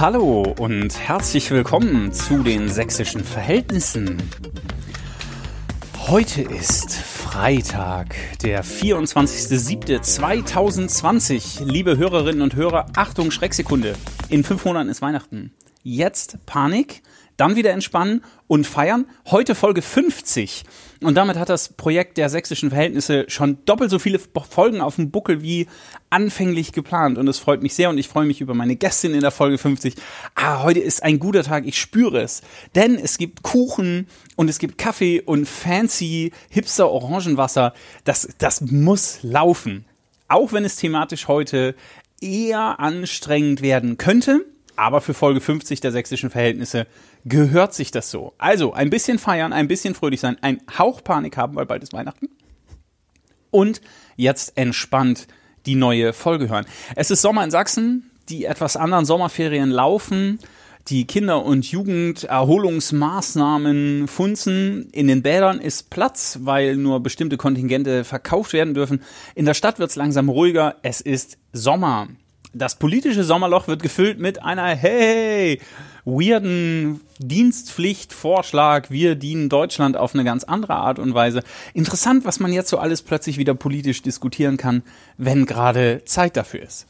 Hallo und herzlich willkommen zu den sächsischen Verhältnissen. Heute ist Freitag, der 24.07.2020. Liebe Hörerinnen und Hörer, Achtung, Schrecksekunde. In fünf Monaten ist Weihnachten. Jetzt Panik, dann wieder entspannen und feiern. Heute Folge 50. Und damit hat das Projekt der sächsischen Verhältnisse schon doppelt so viele Folgen auf dem Buckel wie anfänglich geplant. Und es freut mich sehr und ich freue mich über meine Gästin in der Folge 50. Ah, heute ist ein guter Tag, ich spüre es. Denn es gibt Kuchen und es gibt Kaffee und fancy Hipster Orangenwasser. Das, das muss laufen. Auch wenn es thematisch heute eher anstrengend werden könnte. Aber für Folge 50 der sächsischen Verhältnisse gehört sich das so. Also ein bisschen feiern, ein bisschen fröhlich sein, ein Hauch Panik haben, weil bald ist Weihnachten. Und jetzt entspannt die neue Folge hören. Es ist Sommer in Sachsen, die etwas anderen Sommerferien laufen. Die Kinder- und Jugenderholungsmaßnahmen funzen. In den Bädern ist Platz, weil nur bestimmte Kontingente verkauft werden dürfen. In der Stadt wird es langsam ruhiger. Es ist Sommer. Das politische Sommerloch wird gefüllt mit einer hey weirden Dienstpflichtvorschlag. Wir dienen Deutschland auf eine ganz andere Art und Weise. Interessant, was man jetzt so alles plötzlich wieder politisch diskutieren kann, wenn gerade Zeit dafür ist.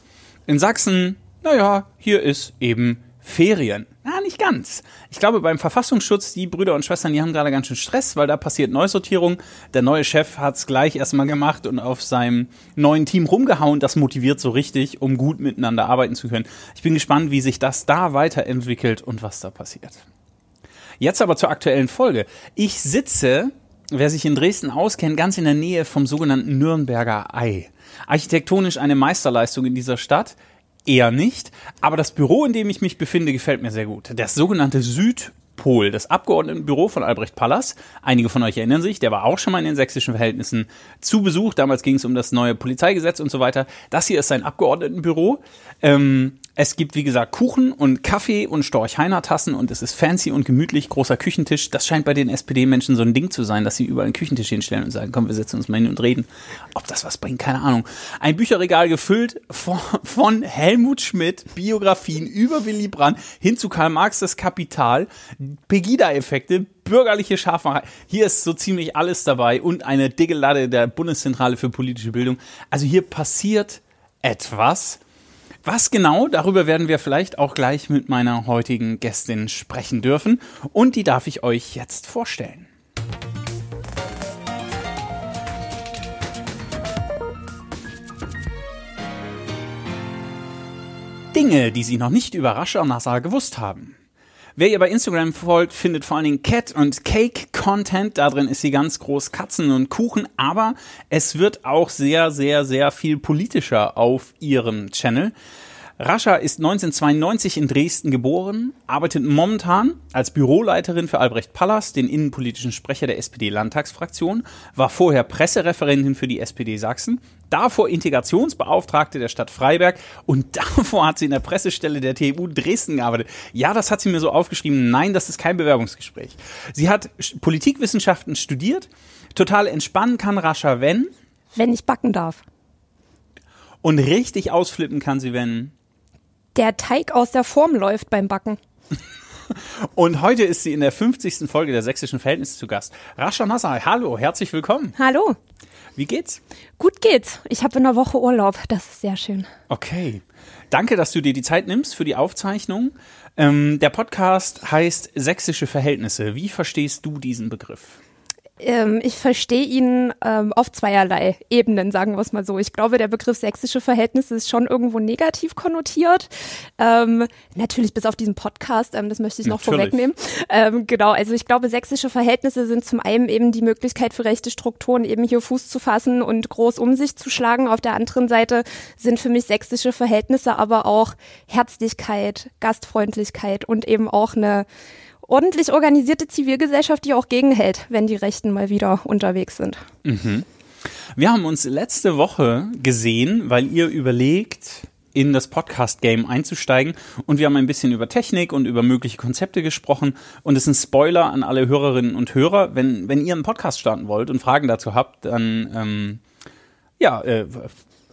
In Sachsen, naja, hier ist eben Ferien. Na, nicht ganz. Ich glaube, beim Verfassungsschutz, die Brüder und Schwestern, die haben gerade ganz schön Stress, weil da passiert Neusortierung. Der neue Chef hat's gleich erstmal gemacht und auf seinem neuen Team rumgehauen. Das motiviert so richtig, um gut miteinander arbeiten zu können. Ich bin gespannt, wie sich das da weiterentwickelt und was da passiert. Jetzt aber zur aktuellen Folge. Ich sitze, wer sich in Dresden auskennt, ganz in der Nähe vom sogenannten Nürnberger Ei. Architektonisch eine Meisterleistung in dieser Stadt eher nicht. Aber das Büro, in dem ich mich befinde, gefällt mir sehr gut. Das sogenannte Süd Pol, das Abgeordnetenbüro von Albrecht Pallas. Einige von euch erinnern sich, der war auch schon mal in den sächsischen Verhältnissen zu Besuch. Damals ging es um das neue Polizeigesetz und so weiter. Das hier ist sein Abgeordnetenbüro. Ähm, es gibt, wie gesagt, Kuchen und Kaffee und Storch-Heiner-Tassen und es ist fancy und gemütlich, großer Küchentisch. Das scheint bei den SPD-Menschen so ein Ding zu sein, dass sie überall einen Küchentisch hinstellen und sagen, komm, wir setzen uns mal hin und reden. Ob das was bringt, keine Ahnung. Ein Bücherregal gefüllt von, von Helmut Schmidt, Biografien über Willy Brandt hin zu Karl Marx, das Kapital, Pegida-Effekte, bürgerliche Schafmacherei. Hier ist so ziemlich alles dabei und eine dicke Lade der Bundeszentrale für politische Bildung. Also hier passiert etwas was genau, darüber werden wir vielleicht auch gleich mit meiner heutigen Gästin sprechen dürfen und die darf ich euch jetzt vorstellen. Dinge, die Sie noch nicht über Rascher Nassar gewusst haben. Wer ihr bei Instagram folgt, findet vor allen Dingen Cat und Cake Content. Da drin ist sie ganz groß Katzen und Kuchen, aber es wird auch sehr, sehr, sehr viel politischer auf ihrem Channel. Rascha ist 1992 in Dresden geboren, arbeitet momentan als Büroleiterin für Albrecht Pallas, den innenpolitischen Sprecher der SPD-Landtagsfraktion, war vorher Pressereferentin für die SPD Sachsen, davor Integrationsbeauftragte der Stadt Freiberg und davor hat sie in der Pressestelle der TU Dresden gearbeitet. Ja, das hat sie mir so aufgeschrieben. Nein, das ist kein Bewerbungsgespräch. Sie hat Politikwissenschaften studiert. Total entspannen kann Rascha, wenn? Wenn ich backen darf. Und richtig ausflippen kann sie, wenn? Der Teig aus der Form läuft beim Backen. Und heute ist sie in der 50. Folge der Sächsischen Verhältnisse zu Gast. Rascha Nassar, hallo, herzlich willkommen. Hallo. Wie geht's? Gut geht's. Ich habe in einer Woche Urlaub. Das ist sehr schön. Okay. Danke, dass du dir die Zeit nimmst für die Aufzeichnung. Ähm, der Podcast heißt Sächsische Verhältnisse. Wie verstehst du diesen Begriff? Ähm, ich verstehe ihn ähm, auf zweierlei Ebenen, sagen wir es mal so. Ich glaube, der Begriff sächsische Verhältnisse ist schon irgendwo negativ konnotiert. Ähm, natürlich bis auf diesen Podcast, ähm, das möchte ich noch natürlich. vorwegnehmen. Ähm, genau, also ich glaube, sächsische Verhältnisse sind zum einen eben die Möglichkeit für rechte Strukturen eben hier Fuß zu fassen und groß um sich zu schlagen. Auf der anderen Seite sind für mich sächsische Verhältnisse aber auch Herzlichkeit, Gastfreundlichkeit und eben auch eine ordentlich organisierte Zivilgesellschaft, die auch gegenhält, wenn die Rechten mal wieder unterwegs sind. Mhm. Wir haben uns letzte Woche gesehen, weil ihr überlegt, in das Podcast-Game einzusteigen. Und wir haben ein bisschen über Technik und über mögliche Konzepte gesprochen. Und es ist ein Spoiler an alle Hörerinnen und Hörer. Wenn, wenn ihr einen Podcast starten wollt und Fragen dazu habt, dann ähm, ja, äh,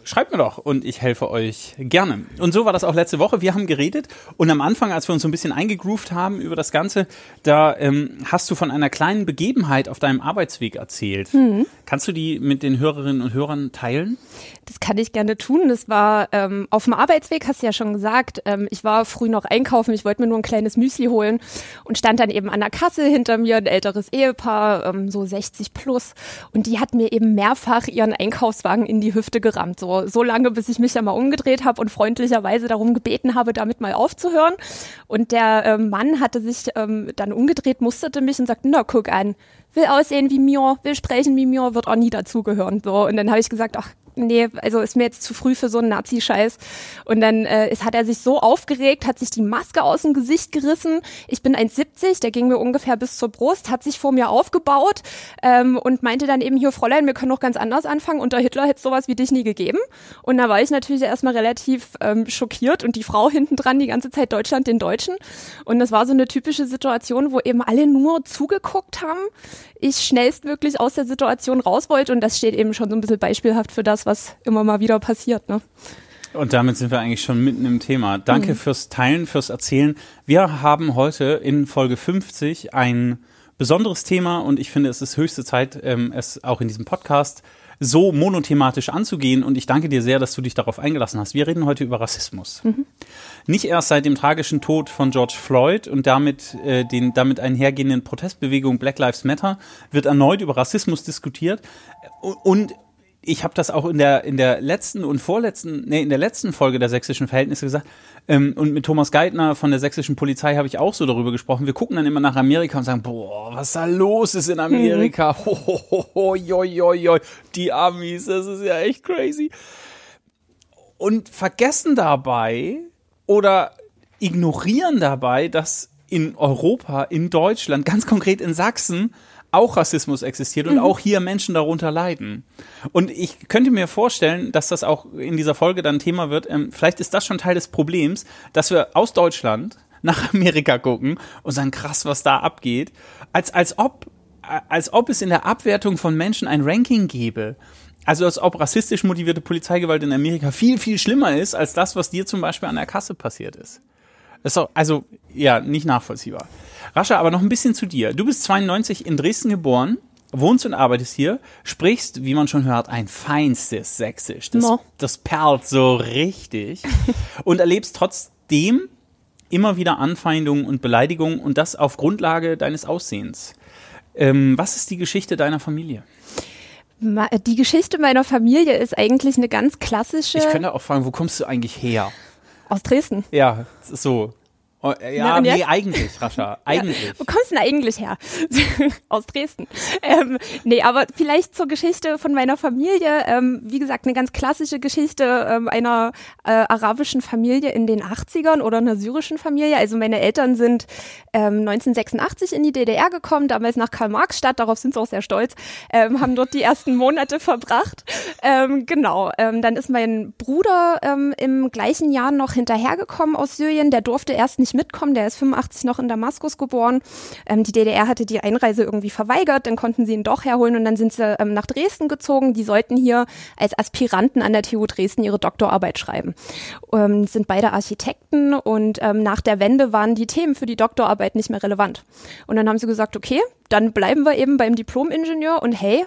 schreibt mir doch und ich helfe euch gerne. Und so war das auch letzte Woche. Wir haben geredet und am Anfang, als wir uns so ein bisschen eingegroovt haben über das Ganze, da ähm, hast du von einer kleinen Begebenheit auf deinem Arbeitsweg erzählt. Mhm. Kannst du die mit den Hörerinnen und Hörern teilen? Das kann ich gerne tun. Das war ähm, auf dem Arbeitsweg, hast du ja schon gesagt. Ähm, ich war früh noch einkaufen, ich wollte mir nur ein kleines Müsli holen und stand dann eben an der Kasse hinter mir, ein älteres Ehepaar, ähm, so 60 plus. Und die hat mir eben mehrfach ihren Einkaufswagen in die Hüfte gerammt. So, so lange, bis ich mich ja mal umgedreht habe und freundlicherweise darum gebeten habe, damit mal aufzuhören. Und der ähm, Mann hatte sich ähm, dann umgedreht, musterte mich und sagte, na, guck an, will aussehen wie mir, will sprechen wie mir, wird auch nie dazugehören. So, und dann habe ich gesagt, ach nee, also ist mir jetzt zu früh für so einen Nazi-Scheiß. Und dann äh, ist, hat er sich so aufgeregt, hat sich die Maske aus dem Gesicht gerissen. Ich bin 1,70, der ging mir ungefähr bis zur Brust, hat sich vor mir aufgebaut ähm, und meinte dann eben hier, Fräulein, wir können doch ganz anders anfangen. Unter Hitler hätte sowas wie dich nie gegeben. Und da war ich natürlich erstmal relativ ähm, schockiert und die Frau hinten dran die ganze Zeit Deutschland den Deutschen. Und das war so eine typische Situation, wo eben alle nur zugeguckt haben. Ich schnellstmöglich aus der Situation raus wollte und das steht eben schon so ein bisschen beispielhaft für das, was immer mal wieder passiert. Ne? Und damit sind wir eigentlich schon mitten im Thema. Danke mhm. fürs Teilen, fürs Erzählen. Wir haben heute in Folge 50 ein besonderes Thema und ich finde, es ist höchste Zeit, ähm, es auch in diesem Podcast so monothematisch anzugehen. Und ich danke dir sehr, dass du dich darauf eingelassen hast. Wir reden heute über Rassismus. Mhm. Nicht erst seit dem tragischen Tod von George Floyd und damit äh, den damit einhergehenden Protestbewegung Black Lives Matter wird erneut über Rassismus diskutiert. Und ich habe das auch in der in der letzten und vorletzten, nee, in der letzten Folge der sächsischen Verhältnisse gesagt. Ähm, und mit Thomas Geithner von der sächsischen Polizei habe ich auch so darüber gesprochen. Wir gucken dann immer nach Amerika und sagen, boah, was da los ist in Amerika. Mhm. Ho, ho, ho, ho, joi, joi, joi. Die Amis, das ist ja echt crazy. Und vergessen dabei oder ignorieren dabei, dass in Europa, in Deutschland, ganz konkret in Sachsen, auch Rassismus existiert und mhm. auch hier Menschen darunter leiden. Und ich könnte mir vorstellen, dass das auch in dieser Folge dann Thema wird. Ähm, vielleicht ist das schon Teil des Problems, dass wir aus Deutschland nach Amerika gucken und sagen, krass, was da abgeht, als, als ob, als ob es in der Abwertung von Menschen ein Ranking gäbe. Also als ob rassistisch motivierte Polizeigewalt in Amerika viel, viel schlimmer ist, als das, was dir zum Beispiel an der Kasse passiert ist. Das ist auch, also, ja, nicht nachvollziehbar. Rascha, aber noch ein bisschen zu dir. Du bist 92 in Dresden geboren, wohnst und arbeitest hier, sprichst, wie man schon hört, ein feinstes Sächsisch. Das, no. das perlt so richtig. und erlebst trotzdem immer wieder Anfeindungen und Beleidigungen und das auf Grundlage deines Aussehens. Ähm, was ist die Geschichte deiner Familie? Die Geschichte meiner Familie ist eigentlich eine ganz klassische. Ich könnte auch fragen, wo kommst du eigentlich her? Aus Dresden. Ja, so. Oh, ja, Na, nee, eigentlich, Rascha, eigentlich. Ja. Wo kommst du denn eigentlich her? Aus Dresden. Ähm, nee, aber vielleicht zur Geschichte von meiner Familie. Ähm, wie gesagt, eine ganz klassische Geschichte ähm, einer äh, arabischen Familie in den 80ern oder einer syrischen Familie. Also meine Eltern sind ähm, 1986 in die DDR gekommen, damals nach Karl-Marx-Stadt, darauf sind sie auch sehr stolz, ähm, haben dort die ersten Monate verbracht. Ähm, genau, ähm, dann ist mein Bruder ähm, im gleichen Jahr noch hinterhergekommen aus Syrien, der durfte erst nicht nicht mitkommen. Der ist 85 noch in Damaskus geboren. Ähm, die DDR hatte die Einreise irgendwie verweigert. Dann konnten sie ihn doch herholen und dann sind sie ähm, nach Dresden gezogen. Die sollten hier als Aspiranten an der TU Dresden ihre Doktorarbeit schreiben. Ähm, sind beide Architekten und ähm, nach der Wende waren die Themen für die Doktorarbeit nicht mehr relevant. Und dann haben sie gesagt, okay, dann bleiben wir eben beim Diplom-Ingenieur und hey,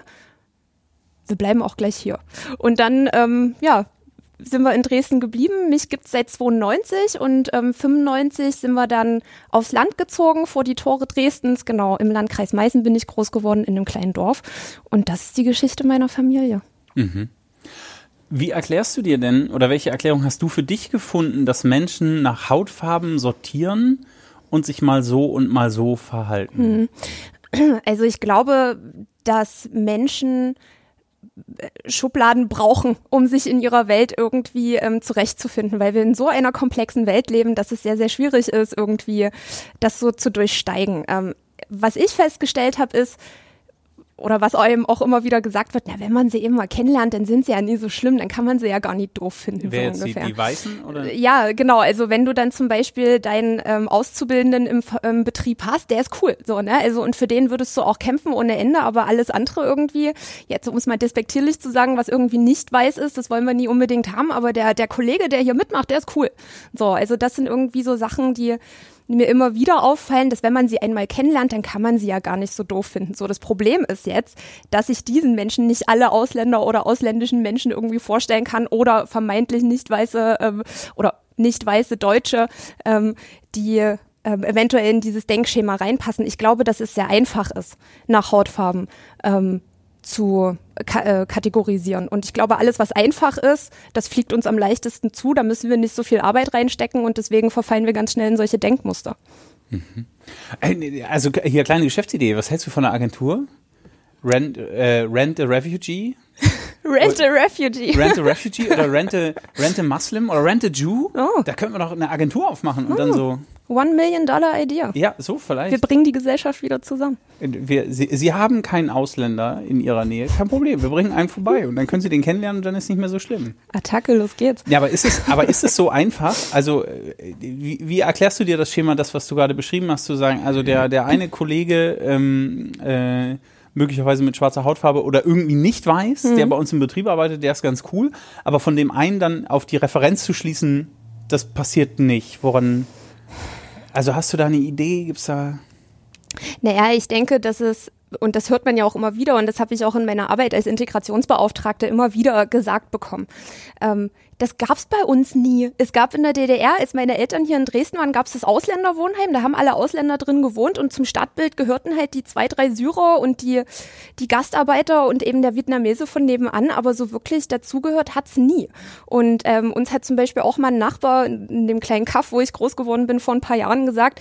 wir bleiben auch gleich hier. Und dann, ähm, ja, sind wir in Dresden geblieben. Mich gibt's seit 92 und ähm, 95 sind wir dann aufs Land gezogen vor die Tore Dresdens. Genau, im Landkreis Meißen bin ich groß geworden in einem kleinen Dorf. Und das ist die Geschichte meiner Familie. Mhm. Wie erklärst du dir denn oder welche Erklärung hast du für dich gefunden, dass Menschen nach Hautfarben sortieren und sich mal so und mal so verhalten? Hm. Also ich glaube, dass Menschen Schubladen brauchen, um sich in ihrer Welt irgendwie ähm, zurechtzufinden, weil wir in so einer komplexen Welt leben, dass es sehr, sehr schwierig ist, irgendwie das so zu durchsteigen. Ähm, was ich festgestellt habe, ist, oder was einem auch immer wieder gesagt wird, na, wenn man sie eben mal kennenlernt, dann sind sie ja nie so schlimm, dann kann man sie ja gar nicht doof finden. Wer so jetzt die, die Weißen? Oder? Ja, genau. Also wenn du dann zum Beispiel deinen ähm, Auszubildenden im, im Betrieb hast, der ist cool. So, ne? Also und für den würdest du auch kämpfen ohne Ende, aber alles andere irgendwie, jetzt um es mal despektierlich zu sagen, was irgendwie nicht weiß ist, das wollen wir nie unbedingt haben, aber der, der Kollege, der hier mitmacht, der ist cool. So, also das sind irgendwie so Sachen, die mir immer wieder auffallen, dass wenn man sie einmal kennenlernt, dann kann man sie ja gar nicht so doof finden. So, das Problem ist jetzt, dass ich diesen Menschen nicht alle Ausländer oder ausländischen Menschen irgendwie vorstellen kann oder vermeintlich nicht weiße ähm, oder nicht weiße Deutsche, ähm, die ähm, eventuell in dieses Denkschema reinpassen. Ich glaube, dass es sehr einfach ist, nach Hautfarben ähm, zu äh, kategorisieren. Und ich glaube, alles, was einfach ist, das fliegt uns am leichtesten zu. Da müssen wir nicht so viel Arbeit reinstecken und deswegen verfallen wir ganz schnell in solche Denkmuster. Mhm. Äh, also hier kleine Geschäftsidee. Was hältst du von einer Agentur? Rent, äh, rent a Refugee? rent a Refugee. Rent a Refugee oder Rent a, rent a Muslim oder Rent a Jew? Oh. Da könnten wir doch eine Agentur aufmachen und oh. dann so. One Million Dollar Idea. Ja, so vielleicht. Wir bringen die Gesellschaft wieder zusammen. Wir, Sie, Sie haben keinen Ausländer in Ihrer Nähe, kein Problem. Wir bringen einen vorbei und dann können Sie den kennenlernen und dann ist es nicht mehr so schlimm. Attacke, los geht's. Ja, aber ist es, aber ist es so einfach? Also, äh, wie, wie erklärst du dir das Schema, das, was du gerade beschrieben hast, zu sagen, also der, der eine Kollege, ähm, äh, möglicherweise mit schwarzer Hautfarbe oder irgendwie nicht weiß, mhm. der bei uns im Betrieb arbeitet, der ist ganz cool. Aber von dem einen dann auf die Referenz zu schließen, das passiert nicht. Woran also hast du da eine Idee? Gibt's da? Naja, ich denke, dass es und das hört man ja auch immer wieder und das habe ich auch in meiner Arbeit als Integrationsbeauftragte immer wieder gesagt bekommen. Ähm, das gab's bei uns nie. Es gab in der DDR, als meine Eltern hier in Dresden waren, gab's das Ausländerwohnheim. Da haben alle Ausländer drin gewohnt und zum Stadtbild gehörten halt die zwei, drei Syrer und die, die Gastarbeiter und eben der Vietnamese von nebenan. Aber so wirklich dazugehört hat's nie. Und ähm, uns hat zum Beispiel auch mein Nachbar in dem kleinen Kaff, wo ich groß geworden bin, vor ein paar Jahren gesagt,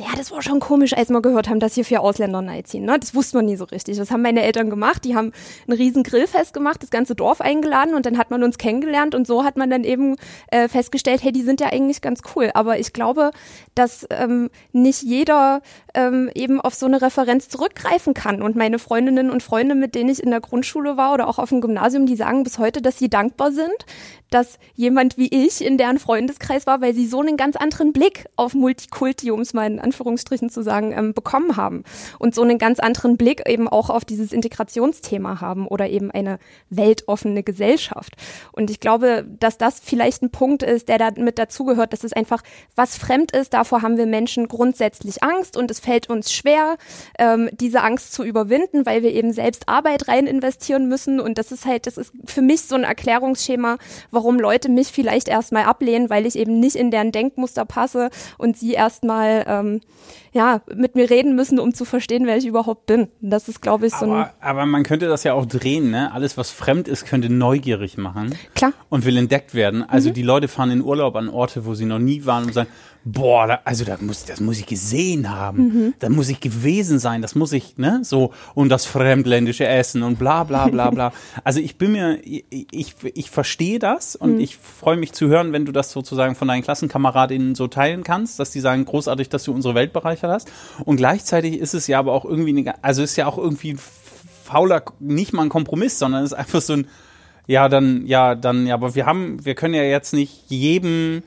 ja, das war schon komisch, als wir gehört haben, dass hier vier Ausländer ziehen. Ne? Das wusste man nie so richtig. Das haben meine Eltern gemacht. Die haben ein riesen Grillfest gemacht, das ganze Dorf eingeladen und dann hat man uns kennengelernt und so hat man dann eben äh, festgestellt, hey, die sind ja eigentlich ganz cool. Aber ich glaube, dass ähm, nicht jeder ähm, eben auf so eine Referenz zurückgreifen kann. Und meine Freundinnen und Freunde, mit denen ich in der Grundschule war oder auch auf dem Gymnasium, die sagen bis heute, dass sie dankbar sind, dass jemand wie ich in deren Freundeskreis war, weil sie so einen ganz anderen Blick auf Multikulti, um es mal in Anführungsstrichen zu sagen, ähm, bekommen haben. Und so einen ganz anderen Blick eben auch auf dieses Integrationsthema haben oder eben eine weltoffene Gesellschaft. Und ich glaube, dass das vielleicht ein Punkt ist, der da mit dazugehört, dass es einfach was fremd ist. Davor haben wir Menschen grundsätzlich Angst und es fällt uns schwer, ähm, diese Angst zu überwinden, weil wir eben selbst Arbeit rein investieren müssen. Und das ist halt, das ist für mich so ein Erklärungsschema, warum Leute mich vielleicht erstmal ablehnen, weil ich eben nicht in deren Denkmuster passe und sie erstmal ähm, ja, mit mir reden müssen, um zu verstehen, wer ich überhaupt bin. Das ist, glaube ich, so aber, ein. Aber man könnte das ja auch drehen, ne? Alles, was fremd ist, könnte neugierig machen. Klar. Und will entdeckt werden. Also mhm. die Leute fahren in Urlaub an Orte, wo sie noch nie waren und sagen, boah, da, also da muss, das muss ich gesehen haben, mhm. da muss ich gewesen sein, das muss ich, ne, so, und das fremdländische Essen und bla bla bla bla. also ich bin mir, ich, ich, ich verstehe das und mhm. ich freue mich zu hören, wenn du das sozusagen von deinen Klassenkameradinnen so teilen kannst, dass die sagen, großartig, dass du unsere Welt bereichert hast. Und gleichzeitig ist es ja aber auch irgendwie, eine, also ist ja auch irgendwie fauler, nicht mal ein Kompromiss, sondern es ist einfach so ein, ja, dann, ja, dann, ja, aber wir haben, wir können ja jetzt nicht jedem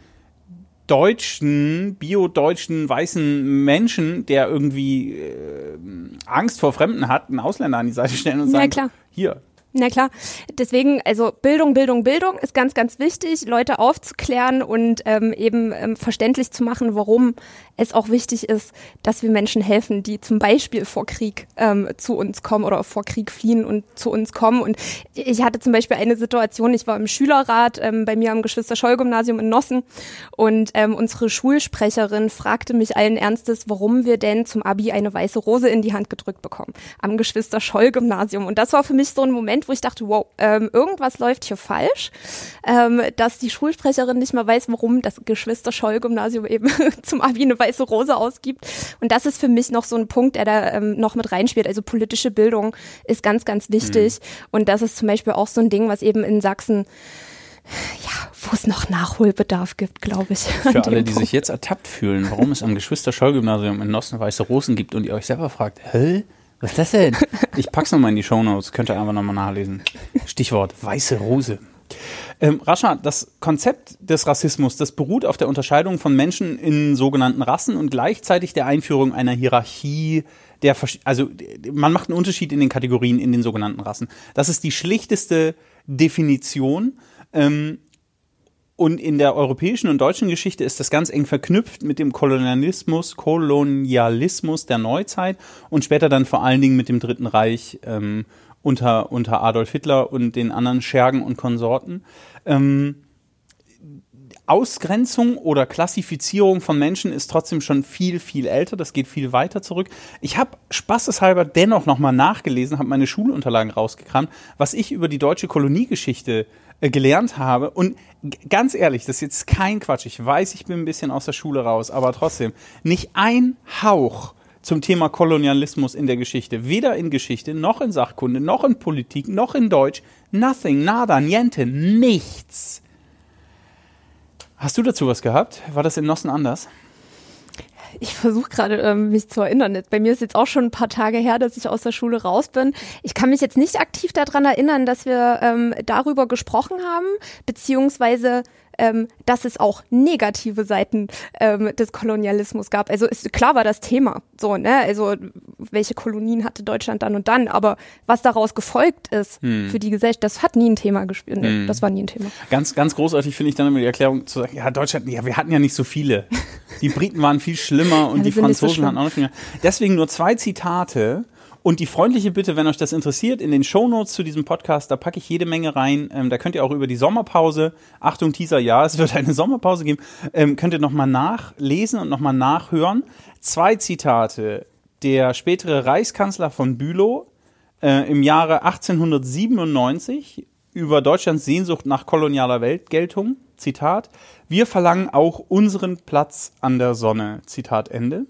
deutschen, bio-deutschen, weißen Menschen, der irgendwie äh, Angst vor Fremden hat, einen Ausländer an die Seite stellen und sagen, ja, hier, na klar. Deswegen, also Bildung, Bildung, Bildung ist ganz, ganz wichtig, Leute aufzuklären und ähm, eben ähm, verständlich zu machen, warum es auch wichtig ist, dass wir Menschen helfen, die zum Beispiel vor Krieg ähm, zu uns kommen oder vor Krieg fliehen und zu uns kommen. Und ich hatte zum Beispiel eine Situation, ich war im Schülerrat ähm, bei mir am Geschwister-Scholl-Gymnasium in Nossen und ähm, unsere Schulsprecherin fragte mich allen Ernstes, warum wir denn zum Abi eine weiße Rose in die Hand gedrückt bekommen am Geschwister-Scholl-Gymnasium. Und das war für mich so ein Moment, wo ich dachte, wow, ähm, irgendwas läuft hier falsch, ähm, dass die Schulsprecherin nicht mal weiß, warum das Geschwister-Scholl-Gymnasium eben zum Abi eine weiße Rose ausgibt. Und das ist für mich noch so ein Punkt, der da ähm, noch mit reinspielt. Also politische Bildung ist ganz, ganz wichtig. Mhm. Und das ist zum Beispiel auch so ein Ding, was eben in Sachsen ja, wo es noch Nachholbedarf gibt, glaube ich. Für alle, die sich jetzt ertappt fühlen, warum es am Geschwister-Scholl-Gymnasium in Nossen weiße Rosen gibt und ihr euch selber fragt, hä? Was ist das denn? Ich pack's nochmal in die Shownotes, könnt ihr einfach nochmal nachlesen. Stichwort weiße Rose. Ähm, Rascha, das Konzept des Rassismus, das beruht auf der Unterscheidung von Menschen in sogenannten Rassen und gleichzeitig der Einführung einer Hierarchie der, also man macht einen Unterschied in den Kategorien in den sogenannten Rassen. Das ist die schlichteste Definition. Ähm, und in der europäischen und deutschen Geschichte ist das ganz eng verknüpft mit dem Kolonialismus, Kolonialismus der Neuzeit und später dann vor allen Dingen mit dem Dritten Reich ähm, unter, unter Adolf Hitler und den anderen Schergen und Konsorten. Ähm, Ausgrenzung oder Klassifizierung von Menschen ist trotzdem schon viel, viel älter. Das geht viel weiter zurück. Ich habe spaßeshalber dennoch nochmal nachgelesen, habe meine Schulunterlagen rausgekramt, was ich über die deutsche Koloniegeschichte äh, gelernt habe. Und ganz ehrlich, das ist jetzt kein Quatsch. Ich weiß, ich bin ein bisschen aus der Schule raus, aber trotzdem, nicht ein Hauch zum Thema Kolonialismus in der Geschichte. Weder in Geschichte, noch in Sachkunde, noch in Politik, noch in Deutsch. Nothing, nada, niente, nichts. Hast du dazu was gehabt? War das in Nossen anders? Ich versuche gerade ähm, mich zu erinnern. Bei mir ist jetzt auch schon ein paar Tage her, dass ich aus der Schule raus bin. Ich kann mich jetzt nicht aktiv daran erinnern, dass wir ähm, darüber gesprochen haben, beziehungsweise ähm, dass es auch negative Seiten ähm, des Kolonialismus gab. Also ist, klar war das Thema, so ne, also welche Kolonien hatte Deutschland dann und dann, aber was daraus gefolgt ist hm. für die Gesellschaft, das hat nie ein Thema gespielt. Nee, hm. Das war nie ein Thema. Ganz, ganz großartig finde ich dann immer die Erklärung zu sagen, ja Deutschland, ja wir hatten ja nicht so viele. Die Briten waren viel schlimmer und ja, die Franzosen so hatten auch noch viel mehr. Deswegen nur zwei Zitate und die freundliche Bitte, wenn euch das interessiert, in den Shownotes zu diesem Podcast, da packe ich jede Menge rein. Ähm, da könnt ihr auch über die Sommerpause, Achtung, Teaser, ja, es wird eine Sommerpause geben, ähm, könnt ihr nochmal nachlesen und nochmal nachhören. Zwei Zitate. Der spätere Reichskanzler von Bülow äh, im Jahre 1897 über Deutschlands Sehnsucht nach kolonialer Weltgeltung. Zitat. Wir verlangen auch unseren Platz an der Sonne. Zitat Ende.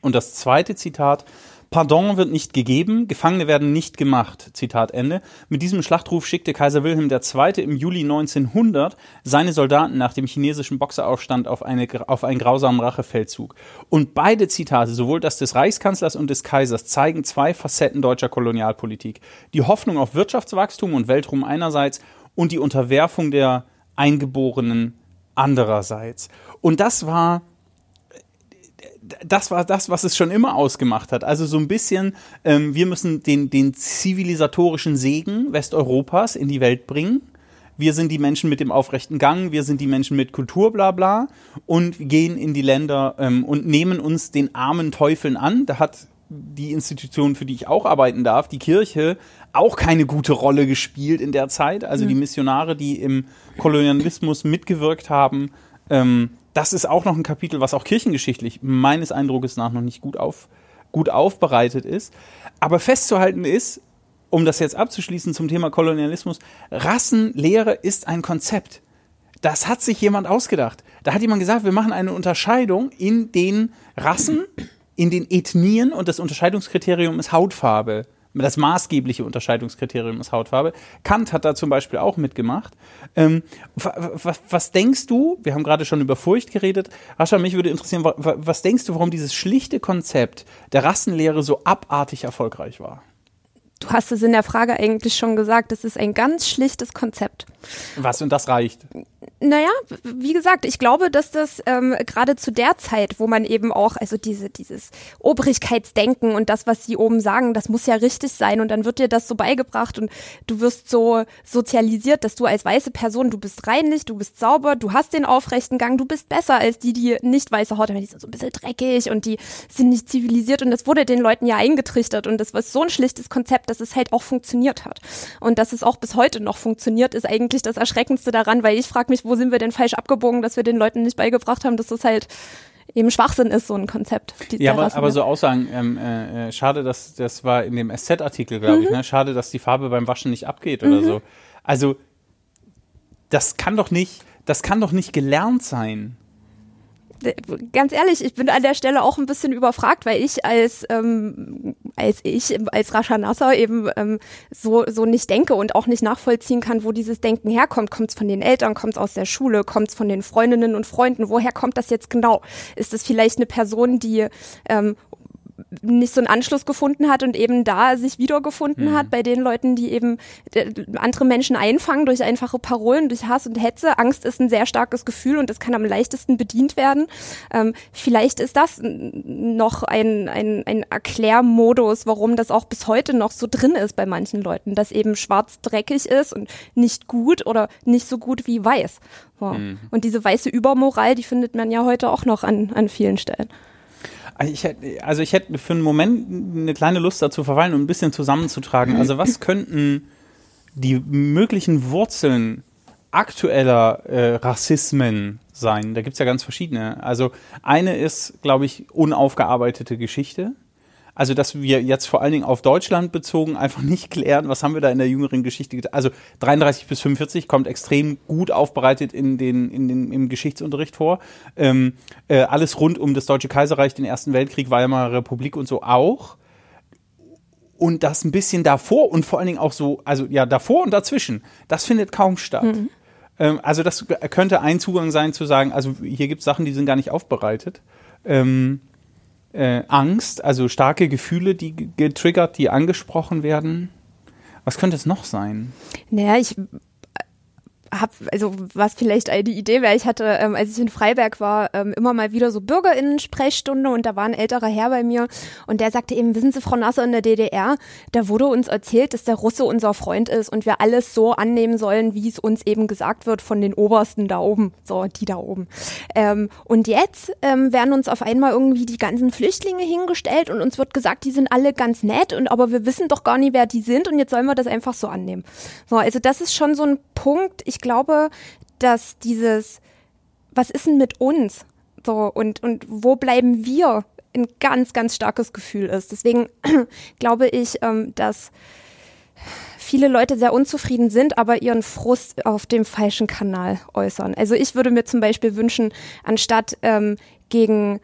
Und das zweite Zitat Pardon wird nicht gegeben, Gefangene werden nicht gemacht. Zitat Ende. Mit diesem Schlachtruf schickte Kaiser Wilhelm II. im Juli 1900 seine Soldaten nach dem chinesischen Boxeraufstand auf, eine, auf einen grausamen Rachefeldzug. Und beide Zitate, sowohl das des Reichskanzlers und des Kaisers, zeigen zwei Facetten deutscher Kolonialpolitik. Die Hoffnung auf Wirtschaftswachstum und Weltruhm einerseits und die Unterwerfung der Eingeborenen andererseits. Und das war das war das, was es schon immer ausgemacht hat. Also so ein bisschen, ähm, wir müssen den, den zivilisatorischen Segen Westeuropas in die Welt bringen. Wir sind die Menschen mit dem aufrechten Gang, wir sind die Menschen mit Kultur, bla bla, und gehen in die Länder ähm, und nehmen uns den armen Teufeln an. Da hat die Institution, für die ich auch arbeiten darf, die Kirche, auch keine gute Rolle gespielt in der Zeit. Also mhm. die Missionare, die im Kolonialismus mitgewirkt haben, ähm, das ist auch noch ein Kapitel, was auch kirchengeschichtlich meines Eindrucks nach noch nicht gut, auf, gut aufbereitet ist. Aber festzuhalten ist, um das jetzt abzuschließen zum Thema Kolonialismus, Rassenlehre ist ein Konzept. Das hat sich jemand ausgedacht. Da hat jemand gesagt, wir machen eine Unterscheidung in den Rassen, in den Ethnien und das Unterscheidungskriterium ist Hautfarbe das maßgebliche Unterscheidungskriterium ist Hautfarbe. Kant hat da zum Beispiel auch mitgemacht. Ähm, was, was, denkst du, wir haben gerade schon über Furcht geredet, Rascha, mich würde interessieren, was denkst du, warum dieses schlichte Konzept der Rassenlehre so abartig erfolgreich war? Du hast es in der Frage eigentlich schon gesagt, das ist ein ganz schlichtes Konzept. Was und das reicht? Naja, wie gesagt, ich glaube, dass das ähm, gerade zu der Zeit, wo man eben auch, also diese, dieses Obrigkeitsdenken und das, was sie oben sagen, das muss ja richtig sein und dann wird dir das so beigebracht und du wirst so sozialisiert, dass du als weiße Person, du bist reinlich, du bist sauber, du hast den aufrechten Gang, du bist besser als die, die nicht weiße Haut haben, die sind so ein bisschen dreckig und die sind nicht zivilisiert und das wurde den Leuten ja eingetrichtert und das war so ein schlichtes Konzept, dass es halt auch funktioniert hat. Und dass es auch bis heute noch funktioniert, ist eigentlich das Erschreckendste daran, weil ich frage mich, wo sind wir denn falsch abgebogen, dass wir den Leuten nicht beigebracht haben, dass das halt eben Schwachsinn ist, so ein Konzept. ja, aber, aber so Aussagen, ähm, äh, äh, schade, dass das war in dem SZ-Artikel, glaube mhm. ich, ne? schade, dass die Farbe beim Waschen nicht abgeht oder mhm. so. Also, das kann doch nicht, das kann doch nicht gelernt sein ganz ehrlich, ich bin an der Stelle auch ein bisschen überfragt, weil ich als ähm, als ich als Rascha Nasser eben ähm, so so nicht denke und auch nicht nachvollziehen kann, wo dieses Denken herkommt. Kommt es von den Eltern, kommt es aus der Schule, kommt es von den Freundinnen und Freunden? Woher kommt das jetzt genau? Ist es vielleicht eine Person, die ähm, nicht so einen Anschluss gefunden hat und eben da sich wiedergefunden mhm. hat bei den Leuten, die eben äh, andere Menschen einfangen durch einfache Parolen, durch Hass und Hetze. Angst ist ein sehr starkes Gefühl und es kann am leichtesten bedient werden. Ähm, vielleicht ist das noch ein, ein, ein Erklärmodus, warum das auch bis heute noch so drin ist bei manchen Leuten, dass eben schwarz dreckig ist und nicht gut oder nicht so gut wie weiß. So. Mhm. Und diese weiße Übermoral, die findet man ja heute auch noch an, an vielen Stellen. Also ich, hätte, also ich hätte für einen Moment eine kleine Lust dazu verweilen und ein bisschen zusammenzutragen. Also was könnten die möglichen Wurzeln aktueller äh, Rassismen sein? Da gibt es ja ganz verschiedene. Also eine ist, glaube ich, unaufgearbeitete Geschichte. Also, dass wir jetzt vor allen Dingen auf Deutschland bezogen einfach nicht klären, was haben wir da in der jüngeren Geschichte getan. Also 33 bis 45 kommt extrem gut aufbereitet in den, in den, im Geschichtsunterricht vor. Ähm, äh, alles rund um das Deutsche Kaiserreich, den Ersten Weltkrieg, Weimarer Republik und so auch. Und das ein bisschen davor und vor allen Dingen auch so, also ja, davor und dazwischen, das findet kaum statt. Mhm. Ähm, also das könnte ein Zugang sein zu sagen, also hier gibt es Sachen, die sind gar nicht aufbereitet. Ähm, äh, Angst, also starke Gefühle, die getriggert, die angesprochen werden. Was könnte es noch sein? Naja, ich habe, also was vielleicht eine Idee wäre, ich hatte, ähm, als ich in Freiberg war, ähm, immer mal wieder so BürgerInnen-Sprechstunde und da war ein älterer Herr bei mir und der sagte eben, wissen Sie, Frau Nasser, in der DDR, da wurde uns erzählt, dass der Russe unser Freund ist und wir alles so annehmen sollen, wie es uns eben gesagt wird von den Obersten da oben, so die da oben. Ähm, und jetzt ähm, werden uns auf einmal irgendwie die ganzen Flüchtlinge hingestellt und uns wird gesagt, die sind alle ganz nett und aber wir wissen doch gar nicht, wer die sind und jetzt sollen wir das einfach so annehmen. So, also das ist schon so ein Punkt, ich glaube, dass dieses, was ist denn mit uns? So, und, und wo bleiben wir? Ein ganz, ganz starkes Gefühl ist. Deswegen glaube ich, ähm, dass viele Leute sehr unzufrieden sind, aber ihren Frust auf dem falschen Kanal äußern. Also ich würde mir zum Beispiel wünschen, anstatt ähm, gegen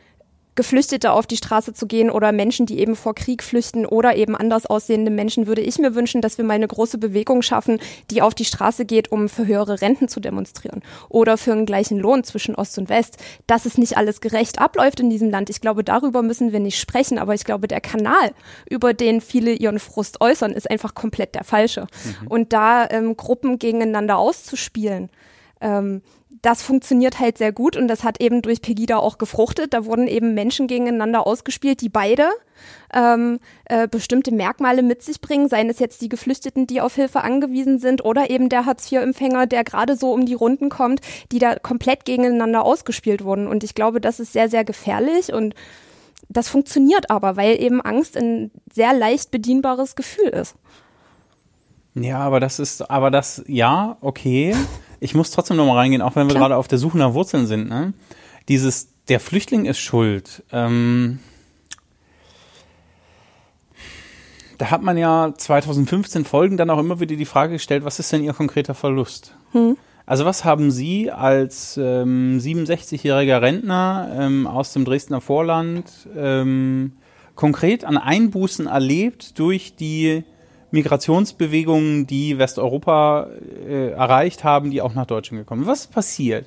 Geflüchtete auf die Straße zu gehen oder Menschen, die eben vor Krieg flüchten oder eben anders aussehende Menschen, würde ich mir wünschen, dass wir mal eine große Bewegung schaffen, die auf die Straße geht, um für höhere Renten zu demonstrieren oder für einen gleichen Lohn zwischen Ost und West. Dass es nicht alles gerecht abläuft in diesem Land, ich glaube, darüber müssen wir nicht sprechen, aber ich glaube, der Kanal, über den viele ihren Frust äußern, ist einfach komplett der falsche. Mhm. Und da ähm, Gruppen gegeneinander auszuspielen, ähm, das funktioniert halt sehr gut und das hat eben durch Pegida auch gefruchtet. Da wurden eben Menschen gegeneinander ausgespielt, die beide ähm, äh, bestimmte Merkmale mit sich bringen, seien es jetzt die Geflüchteten, die auf Hilfe angewiesen sind oder eben der Hartz-IV-Empfänger, der gerade so um die Runden kommt, die da komplett gegeneinander ausgespielt wurden. Und ich glaube, das ist sehr, sehr gefährlich und das funktioniert aber, weil eben Angst ein sehr leicht bedienbares Gefühl ist. Ja, aber das ist, aber das, ja, okay ich muss trotzdem nochmal reingehen, auch wenn wir gerade auf der Suche nach Wurzeln sind. Ne? Dieses, der Flüchtling ist schuld. Ähm, da hat man ja 2015 Folgen dann auch immer wieder die Frage gestellt, was ist denn Ihr konkreter Verlust? Hm. Also was haben Sie als ähm, 67-jähriger Rentner ähm, aus dem Dresdner Vorland ähm, konkret an Einbußen erlebt durch die Migrationsbewegungen, die Westeuropa äh, erreicht haben, die auch nach Deutschland gekommen sind. Was ist passiert?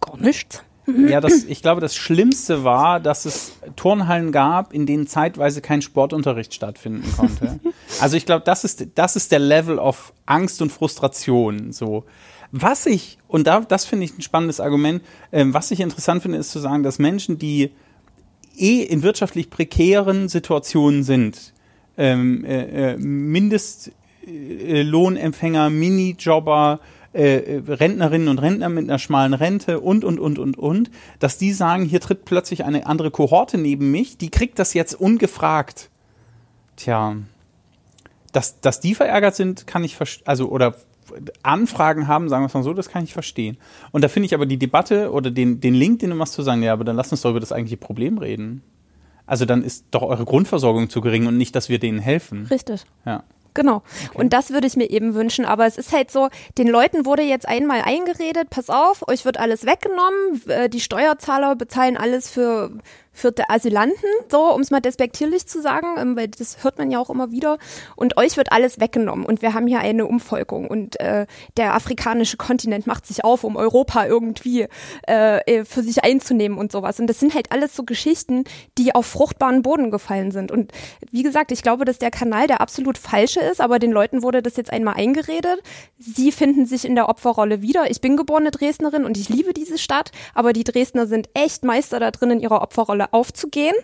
Gar nichts. Ja, das, ich glaube, das Schlimmste war, dass es Turnhallen gab, in denen zeitweise kein Sportunterricht stattfinden konnte. Also ich glaube, das ist, das ist der Level of Angst und Frustration. So. Was ich, und da, das finde ich ein spannendes Argument, äh, was ich interessant finde, ist zu sagen, dass Menschen, die eh in wirtschaftlich prekären Situationen sind, ähm, äh, äh, Mindestlohnempfänger, Minijobber, äh, äh, Rentnerinnen und Rentner mit einer schmalen Rente und, und, und, und, und, dass die sagen, hier tritt plötzlich eine andere Kohorte neben mich, die kriegt das jetzt ungefragt. Tja, dass, dass die verärgert sind, kann ich verstehen, also, oder Anfragen haben, sagen wir es mal so, das kann ich verstehen. Und da finde ich aber die Debatte oder den, den Link, den du machst, zu sagen, ja, aber dann lass uns doch über das eigentliche Problem reden. Also dann ist doch eure Grundversorgung zu gering und nicht, dass wir denen helfen. Richtig. Ja. Genau. Okay. Und das würde ich mir eben wünschen. Aber es ist halt so, den Leuten wurde jetzt einmal eingeredet, pass auf, euch wird alles weggenommen, äh, die Steuerzahler bezahlen alles für, die Asylanten, so, um es mal despektierlich zu sagen, ähm, weil das hört man ja auch immer wieder. Und euch wird alles weggenommen und wir haben hier eine Umvolkung und äh, der afrikanische Kontinent macht sich auf, um Europa irgendwie äh, äh, für sich einzunehmen und sowas. Und das sind halt alles so Geschichten, die auf fruchtbaren Boden gefallen sind. Und wie gesagt, ich glaube, dass der Kanal der absolut falsche ist, aber den Leuten wurde das jetzt einmal eingeredet. Sie finden sich in der Opferrolle wieder. Ich bin geborene Dresdnerin und ich liebe diese Stadt, aber die Dresdner sind echt Meister da drin, in ihrer Opferrolle aufzugehen.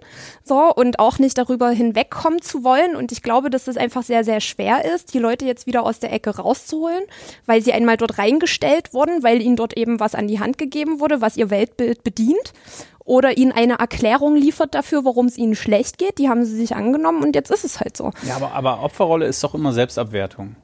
So, und auch nicht darüber hinwegkommen zu wollen. Und ich glaube, dass es einfach sehr, sehr schwer ist, die Leute jetzt wieder aus der Ecke rauszuholen, weil sie einmal dort reingestellt wurden, weil ihnen dort eben was an die Hand gegeben wurde, was ihr Weltbild bedient oder ihnen eine Erklärung liefert dafür, warum es ihnen schlecht geht. Die haben sie sich angenommen und jetzt ist es halt so. Ja, aber, aber Opferrolle ist doch immer Selbstabwertung.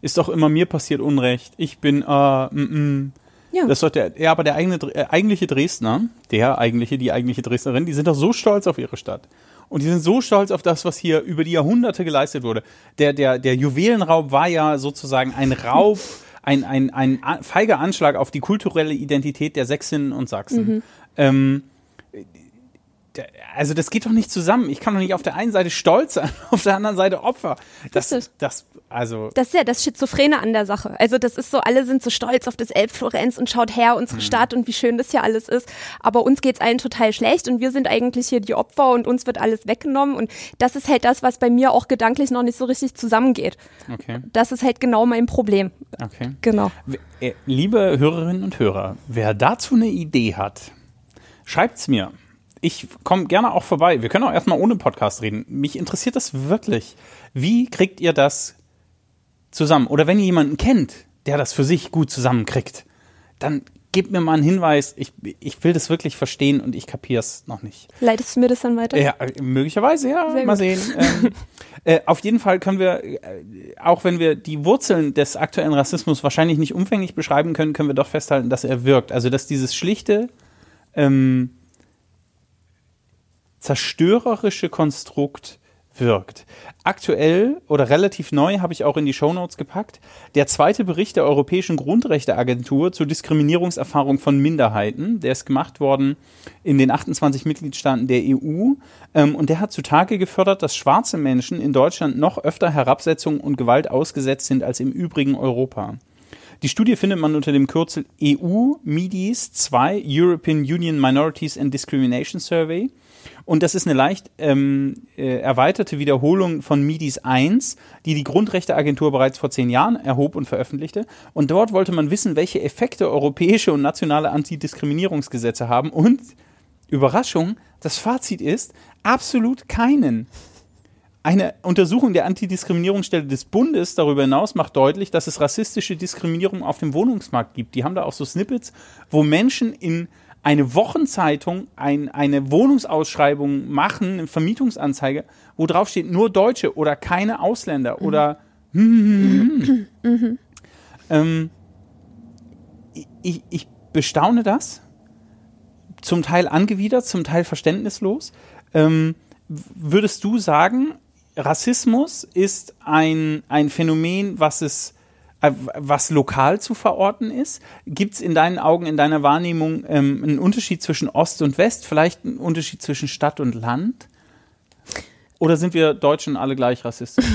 Ist doch immer mir passiert Unrecht. Ich bin, äh, mm, mm. Ja. Das ist doch der, ja, aber der eigene, äh, eigentliche Dresdner, der eigentliche, die eigentliche Dresdnerin, die sind doch so stolz auf ihre Stadt. Und die sind so stolz auf das, was hier über die Jahrhunderte geleistet wurde. Der, der, der Juwelenraub war ja sozusagen ein Raub, ein, ein, ein feiger Anschlag auf die kulturelle Identität der Sächsinnen und Sachsen. Mhm. Ähm, also das geht doch nicht zusammen. Ich kann doch nicht auf der einen Seite stolz sein, auf der anderen Seite Opfer. Das, das, das also. Das ist ja das Schizophrene an der Sache. Also das ist so, alle sind so stolz auf das Elbflorenz und schaut her, unsere hm. Stadt und wie schön das hier alles ist. Aber uns geht's allen total schlecht und wir sind eigentlich hier die Opfer und uns wird alles weggenommen. Und das ist halt das, was bei mir auch gedanklich noch nicht so richtig zusammengeht. Okay. Das ist halt genau mein Problem. Okay. Genau. Äh, liebe Hörerinnen und Hörer, wer dazu eine Idee hat, schreibt's mir ich komme gerne auch vorbei. Wir können auch erstmal ohne Podcast reden. Mich interessiert das wirklich. Wie kriegt ihr das zusammen? Oder wenn ihr jemanden kennt, der das für sich gut zusammenkriegt, dann gebt mir mal einen Hinweis. Ich, ich will das wirklich verstehen und ich kapiere es noch nicht. Leitest du mir das dann weiter? Ja, möglicherweise, ja. Sehr mal gut. sehen. ähm, äh, auf jeden Fall können wir, äh, auch wenn wir die Wurzeln des aktuellen Rassismus wahrscheinlich nicht umfänglich beschreiben können, können wir doch festhalten, dass er wirkt. Also, dass dieses schlichte, ähm, zerstörerische Konstrukt wirkt. Aktuell oder relativ neu habe ich auch in die Shownotes gepackt, der zweite Bericht der Europäischen Grundrechteagentur zur Diskriminierungserfahrung von Minderheiten. Der ist gemacht worden in den 28 Mitgliedstaaten der EU ähm, und der hat zutage gefördert, dass schwarze Menschen in Deutschland noch öfter Herabsetzung und Gewalt ausgesetzt sind als im übrigen Europa. Die Studie findet man unter dem Kürzel EU MIDIS 2 European Union Minorities and Discrimination Survey und das ist eine leicht ähm, äh, erweiterte Wiederholung von MIDIS 1, die die Grundrechteagentur bereits vor zehn Jahren erhob und veröffentlichte. Und dort wollte man wissen, welche Effekte europäische und nationale Antidiskriminierungsgesetze haben. Und Überraschung, das Fazit ist absolut keinen. Eine Untersuchung der Antidiskriminierungsstelle des Bundes darüber hinaus macht deutlich, dass es rassistische Diskriminierung auf dem Wohnungsmarkt gibt. Die haben da auch so Snippets, wo Menschen in eine Wochenzeitung ein, eine Wohnungsausschreibung machen, eine Vermietungsanzeige, wo drauf steht nur Deutsche oder keine Ausländer mhm. oder mhm. Mhm. Ähm, ich, ich bestaune das, zum Teil angewidert, zum Teil verständnislos. Ähm, würdest du sagen, Rassismus ist ein, ein Phänomen, was es was lokal zu verorten ist? Gibt es in deinen Augen, in deiner Wahrnehmung ähm, einen Unterschied zwischen Ost und West, vielleicht einen Unterschied zwischen Stadt und Land? Oder sind wir Deutschen alle gleich rassistisch?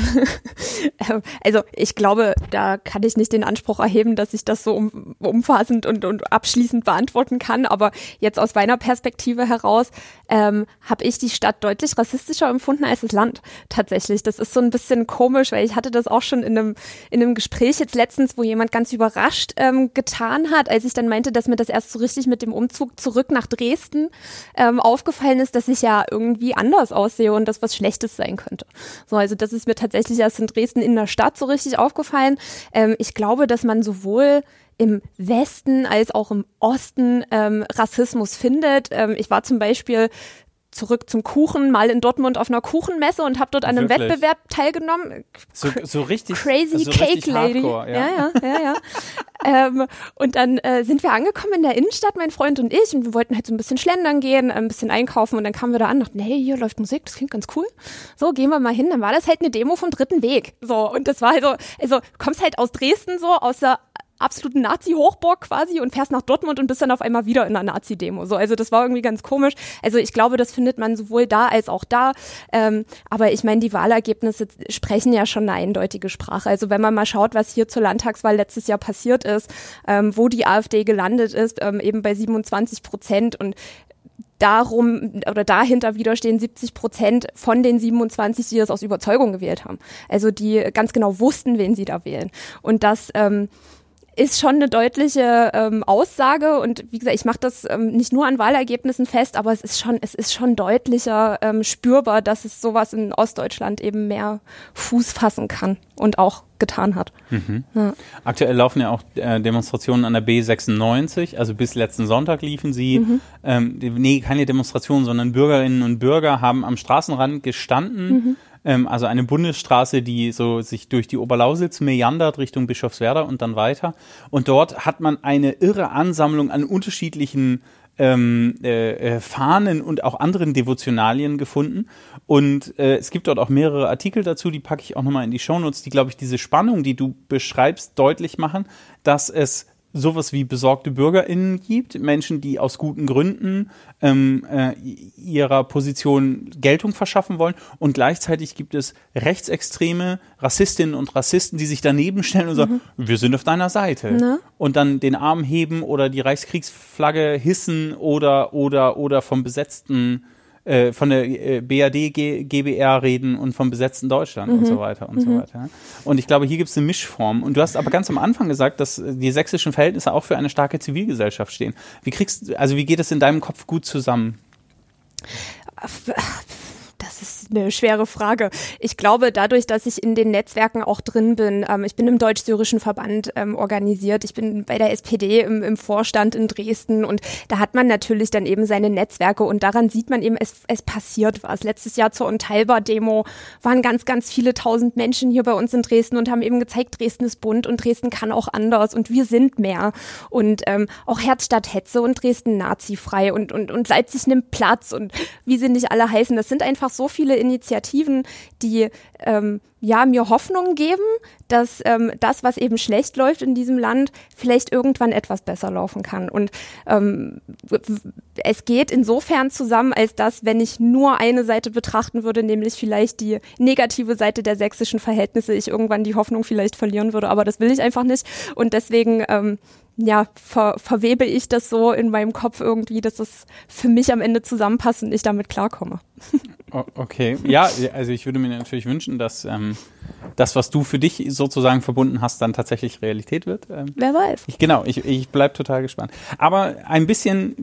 Ähm, also ich glaube, da kann ich nicht den Anspruch erheben, dass ich das so um, umfassend und, und abschließend beantworten kann. Aber jetzt aus meiner Perspektive heraus ähm, habe ich die Stadt deutlich rassistischer empfunden als das Land tatsächlich. Das ist so ein bisschen komisch, weil ich hatte das auch schon in einem, in einem Gespräch jetzt letztens, wo jemand ganz überrascht ähm, getan hat, als ich dann meinte, dass mir das erst so richtig mit dem Umzug zurück nach Dresden ähm, aufgefallen ist, dass ich ja irgendwie anders aussehe und das was Schlechtes sein könnte. So, also das ist mir tatsächlich erst in Dresden in der Stadt so richtig aufgefallen. Ähm, ich glaube, dass man sowohl im Westen als auch im Osten ähm, Rassismus findet. Ähm, ich war zum Beispiel zurück zum Kuchen, mal in Dortmund auf einer Kuchenmesse und habe dort an einem Wirklich? Wettbewerb teilgenommen. So, so richtig Crazy so Cake richtig Lady. Hardcore, ja, ja, ja. ja, ja. ähm, und dann äh, sind wir angekommen in der Innenstadt, mein Freund und ich, und wir wollten halt so ein bisschen schlendern gehen, ein bisschen einkaufen und dann kamen wir da an und dachten, hey, hier läuft Musik, das klingt ganz cool. So, gehen wir mal hin. Dann war das halt eine Demo vom dritten Weg. So, und das war halt so, also, du kommst halt aus Dresden so, aus der absoluten Nazi-Hochburg quasi und fährst nach Dortmund und bist dann auf einmal wieder in einer Nazi-Demo. So, also das war irgendwie ganz komisch. Also ich glaube, das findet man sowohl da als auch da. Ähm, aber ich meine, die Wahlergebnisse sprechen ja schon eine eindeutige Sprache. Also wenn man mal schaut, was hier zur Landtagswahl letztes Jahr passiert ist, ähm, wo die AfD gelandet ist, ähm, eben bei 27 Prozent und darum oder dahinter wieder stehen 70 Prozent von den 27, die das aus Überzeugung gewählt haben. Also die ganz genau wussten, wen sie da wählen. Und das ähm, ist schon eine deutliche ähm, Aussage und wie gesagt, ich mache das ähm, nicht nur an Wahlergebnissen fest, aber es ist schon, es ist schon deutlicher ähm, spürbar, dass es sowas in Ostdeutschland eben mehr Fuß fassen kann und auch getan hat. Mhm. Ja. Aktuell laufen ja auch äh, Demonstrationen an der B96, also bis letzten Sonntag liefen sie. Mhm. Ähm, nee, keine Demonstrationen, sondern Bürgerinnen und Bürger haben am Straßenrand gestanden. Mhm ähm, also eine Bundesstraße, die so sich durch die Oberlausitz meandert Richtung Bischofswerder und dann weiter. Und dort hat man eine irre Ansammlung an unterschiedlichen ähm, äh, äh, Fahnen und auch anderen Devotionalien gefunden. Und äh, es gibt dort auch mehrere Artikel dazu, die packe ich auch nochmal in die Shownotes, die, glaube ich, diese Spannung, die du beschreibst, deutlich machen, dass es sowas wie besorgte BürgerInnen gibt, Menschen, die aus guten Gründen ähm, äh, ihrer Position Geltung verschaffen wollen und gleichzeitig gibt es rechtsextreme Rassistinnen und Rassisten, die sich daneben stellen und sagen, mhm. wir sind auf deiner Seite Na? und dann den Arm heben oder die Reichskriegsflagge hissen oder oder oder vom besetzten äh, von der äh, BAD, G, GBR reden und vom besetzten Deutschland mhm. und so weiter und mhm. so weiter. Und ich glaube, hier gibt es eine Mischform. Und du hast aber ganz am Anfang gesagt, dass die sächsischen Verhältnisse auch für eine starke Zivilgesellschaft stehen. Wie kriegst, also wie geht es in deinem Kopf gut zusammen? Das ist eine schwere Frage. Ich glaube, dadurch, dass ich in den Netzwerken auch drin bin, ähm, ich bin im Deutsch-Syrischen Verband ähm, organisiert, ich bin bei der SPD im, im, Vorstand in Dresden und da hat man natürlich dann eben seine Netzwerke und daran sieht man eben, es, es passiert was. Letztes Jahr zur Unteilbar-Demo waren ganz, ganz viele tausend Menschen hier bei uns in Dresden und haben eben gezeigt, Dresden ist bunt und Dresden kann auch anders und wir sind mehr. Und ähm, auch Herzstadt Hetze und Dresden nazifrei und, und, und Leipzig nimmt Platz und wie sie nicht alle heißen. Das sind einfach so viele Initiativen, die ähm, ja mir Hoffnung geben, dass ähm, das, was eben schlecht läuft in diesem Land, vielleicht irgendwann etwas besser laufen kann. Und ähm, es geht insofern zusammen, als dass, wenn ich nur eine Seite betrachten würde, nämlich vielleicht die negative Seite der sächsischen Verhältnisse, ich irgendwann die Hoffnung vielleicht verlieren würde. Aber das will ich einfach nicht. Und deswegen ähm, ja, ver, verwebe ich das so in meinem Kopf irgendwie, dass es für mich am Ende zusammenpasst und ich damit klarkomme. Okay, ja, also ich würde mir natürlich wünschen, dass ähm, das, was du für dich sozusagen verbunden hast, dann tatsächlich Realität wird. Ähm, Wer weiß. Ich, genau, ich, ich bleibe total gespannt. Aber ein bisschen,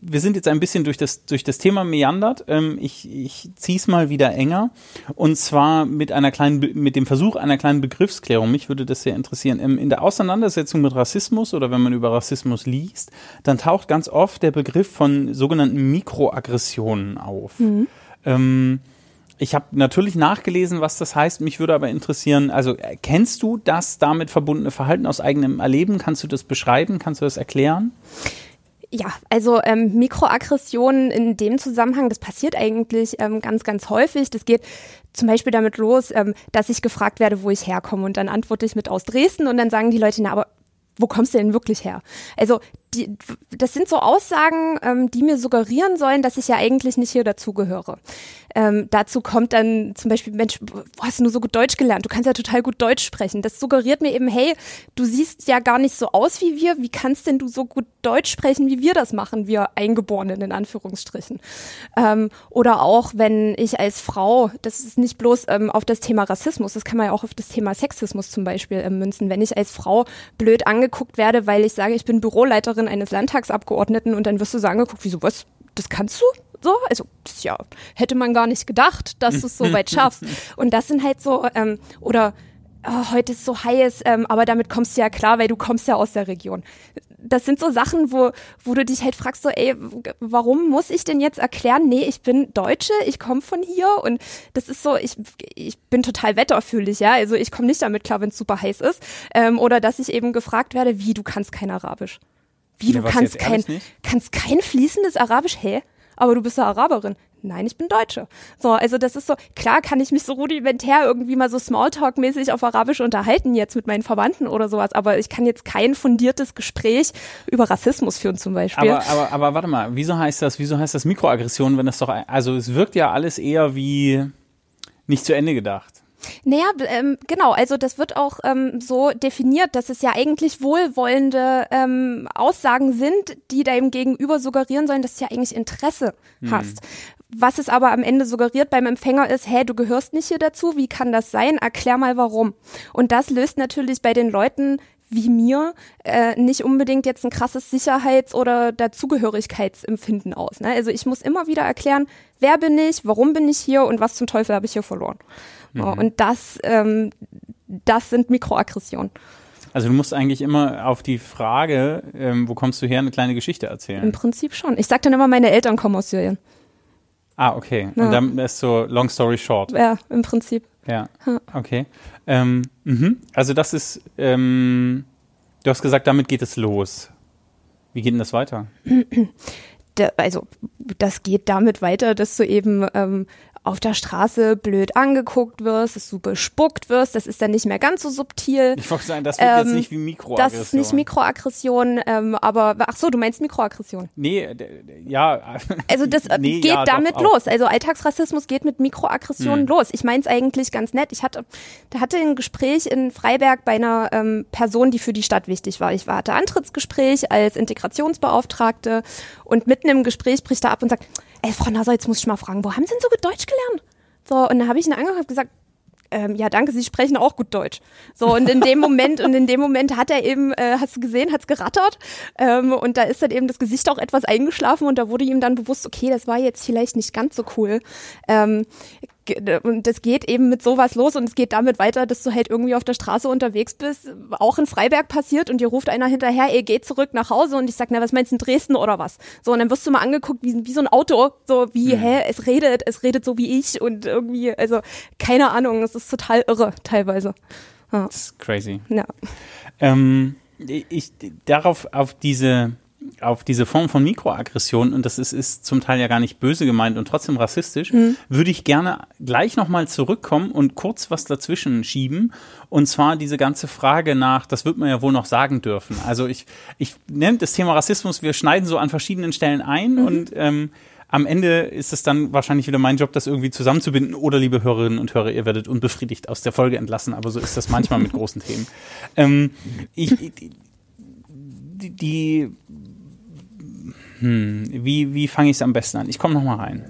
wir sind jetzt ein bisschen durch das, durch das Thema meandert. Ähm, ich ich ziehe es mal wieder enger und zwar mit einer kleinen, mit dem Versuch einer kleinen Begriffsklärung. Mich würde das sehr interessieren. Ähm, in der Auseinandersetzung mit Rassismus oder wenn man über Rassismus liest, dann taucht ganz oft der Begriff von sogenannten Mikroaggressionen auf. Mhm. Ähm, ich habe natürlich nachgelesen, was das heißt. Mich würde aber interessieren, also äh, kennst du das damit verbundene Verhalten aus eigenem Erleben? Kannst du das beschreiben? Kannst du das erklären? Ja, also ähm, Mikroaggressionen in dem Zusammenhang, das passiert eigentlich ähm, ganz, ganz häufig. Das geht zum Beispiel damit los, ähm, dass ich gefragt werde, wo ich herkomme und dann antworte ich mit aus Dresden und dann sagen die Leute, na, aber wo kommst du denn wirklich her? Also die, das sind so Aussagen, ähm, die mir suggerieren sollen, dass ich ja eigentlich nicht hier dazugehöre. Ähm, dazu kommt dann zum Beispiel, Mensch, wo hast du nur so gut Deutsch gelernt? Du kannst ja total gut Deutsch sprechen. Das suggeriert mir eben, hey, du siehst ja gar nicht so aus wie wir. Wie kannst denn du so gut Deutsch sprechen, wie wir das machen, wir Eingeborenen in Anführungsstrichen? Ähm, oder auch, wenn ich als Frau, das ist nicht bloß ähm, auf das Thema Rassismus, das kann man ja auch auf das Thema Sexismus zum Beispiel ähm, münzen. Wenn ich als Frau blöd angeguckt werde, weil ich sage, ich bin Büroleiterin eines Landtagsabgeordneten und dann wirst du so angeguckt, wieso was? Das kannst du? So, also das ja, hätte man gar nicht gedacht, dass du es so weit schaffst. Und das sind halt so, ähm, oder oh, heute ist so heiß, ähm, aber damit kommst du ja klar, weil du kommst ja aus der Region. Das sind so Sachen, wo, wo du dich halt fragst, so, ey, warum muss ich denn jetzt erklären, nee, ich bin Deutsche, ich komme von hier und das ist so, ich, ich bin total wetterfühlig, ja, also ich komme nicht damit klar, wenn es super heiß ist. Ähm, oder dass ich eben gefragt werde, wie, du kannst kein Arabisch. Wie, du kannst kein, kannst kein fließendes Arabisch? Hä? aber du bist ja Araberin. Nein, ich bin Deutsche. So, also das ist so, klar kann ich mich so rudimentär irgendwie mal so Smalltalk-mäßig auf Arabisch unterhalten jetzt mit meinen Verwandten oder sowas, aber ich kann jetzt kein fundiertes Gespräch über Rassismus führen zum Beispiel. Aber, aber, aber warte mal, wieso heißt das, wieso heißt das Mikroaggression, wenn das doch, also es wirkt ja alles eher wie nicht zu Ende gedacht. Naja, ähm, genau, also das wird auch ähm, so definiert, dass es ja eigentlich wohlwollende ähm, Aussagen sind, die deinem Gegenüber suggerieren sollen, dass du ja eigentlich Interesse hm. hast. Was es aber am Ende suggeriert beim Empfänger ist, hey, du gehörst nicht hier dazu, wie kann das sein? Erklär mal warum. Und das löst natürlich bei den Leuten wie mir äh, nicht unbedingt jetzt ein krasses Sicherheits- oder Dazugehörigkeitsempfinden aus. Ne? Also ich muss immer wieder erklären, wer bin ich, warum bin ich hier und was zum Teufel habe ich hier verloren. Mhm. Und das, ähm, das sind Mikroaggressionen. Also du musst eigentlich immer auf die Frage, ähm, wo kommst du her, eine kleine Geschichte erzählen. Im Prinzip schon. Ich sage dann immer, meine Eltern kommen aus Syrien. Ah, okay. Ja. Und dann ist so long story short. Ja, im Prinzip. Ja, okay. Ähm, mhm. Also das ist, ähm, du hast gesagt, damit geht es los. Wie geht denn das weiter? also das geht damit weiter, dass du eben ähm, auf der Straße blöd angeguckt wirst, dass du bespuckt wirst, das ist dann nicht mehr ganz so subtil. Ich wollte sagen, das wird ähm, jetzt nicht wie Mikroaggression. Das ist nicht Mikroaggression, ähm, aber ach so, du meinst Mikroaggression? Nee, ja. Also das äh, nee, geht ja, damit los. Also Alltagsrassismus geht mit Mikroaggressionen hm. los. Ich meine es eigentlich ganz nett. Ich hatte, da hatte ein Gespräch in Freiberg bei einer ähm, Person, die für die Stadt wichtig war. Ich hatte Antrittsgespräch als Integrationsbeauftragte und mitten im Gespräch bricht er ab und sagt, ey, Frau Nasser, jetzt muss ich mal fragen, wo haben Sie denn so gut Deutsch gelernt? So, und dann habe ich ihn angehört und gesagt, ähm, ja, danke, Sie sprechen auch gut Deutsch. So, und in dem Moment, und in dem Moment hat er eben, äh, hast du gesehen, hat's gerattert. Ähm, und da ist dann eben das Gesicht auch etwas eingeschlafen und da wurde ihm dann bewusst, okay, das war jetzt vielleicht nicht ganz so cool. Ähm, und das geht eben mit sowas los und es geht damit weiter, dass du halt irgendwie auf der Straße unterwegs bist, auch in Freiberg passiert und dir ruft einer hinterher, ey, geh zurück nach Hause und ich sag, na, was meinst du in Dresden oder was? So, und dann wirst du mal angeguckt wie, wie so ein Auto, so wie, mhm. hä, es redet, es redet so wie ich und irgendwie, also, keine Ahnung, es ist total irre, teilweise. Ja. Das ist crazy. Ja. Ähm, ich, darauf, auf diese, auf diese Form von Mikroaggression, und das ist, ist zum Teil ja gar nicht böse gemeint und trotzdem rassistisch, mhm. würde ich gerne gleich nochmal zurückkommen und kurz was dazwischen schieben. Und zwar diese ganze Frage nach, das wird man ja wohl noch sagen dürfen. Also ich, ich nenne das Thema Rassismus, wir schneiden so an verschiedenen Stellen ein mhm. und ähm, am Ende ist es dann wahrscheinlich wieder mein Job, das irgendwie zusammenzubinden. Oder, liebe Hörerinnen und Hörer, ihr werdet unbefriedigt aus der Folge entlassen, aber so ist das manchmal mit großen Themen. Ähm, ich, die, die hm, wie, wie fange ich es am besten an? Ich komme nochmal rein.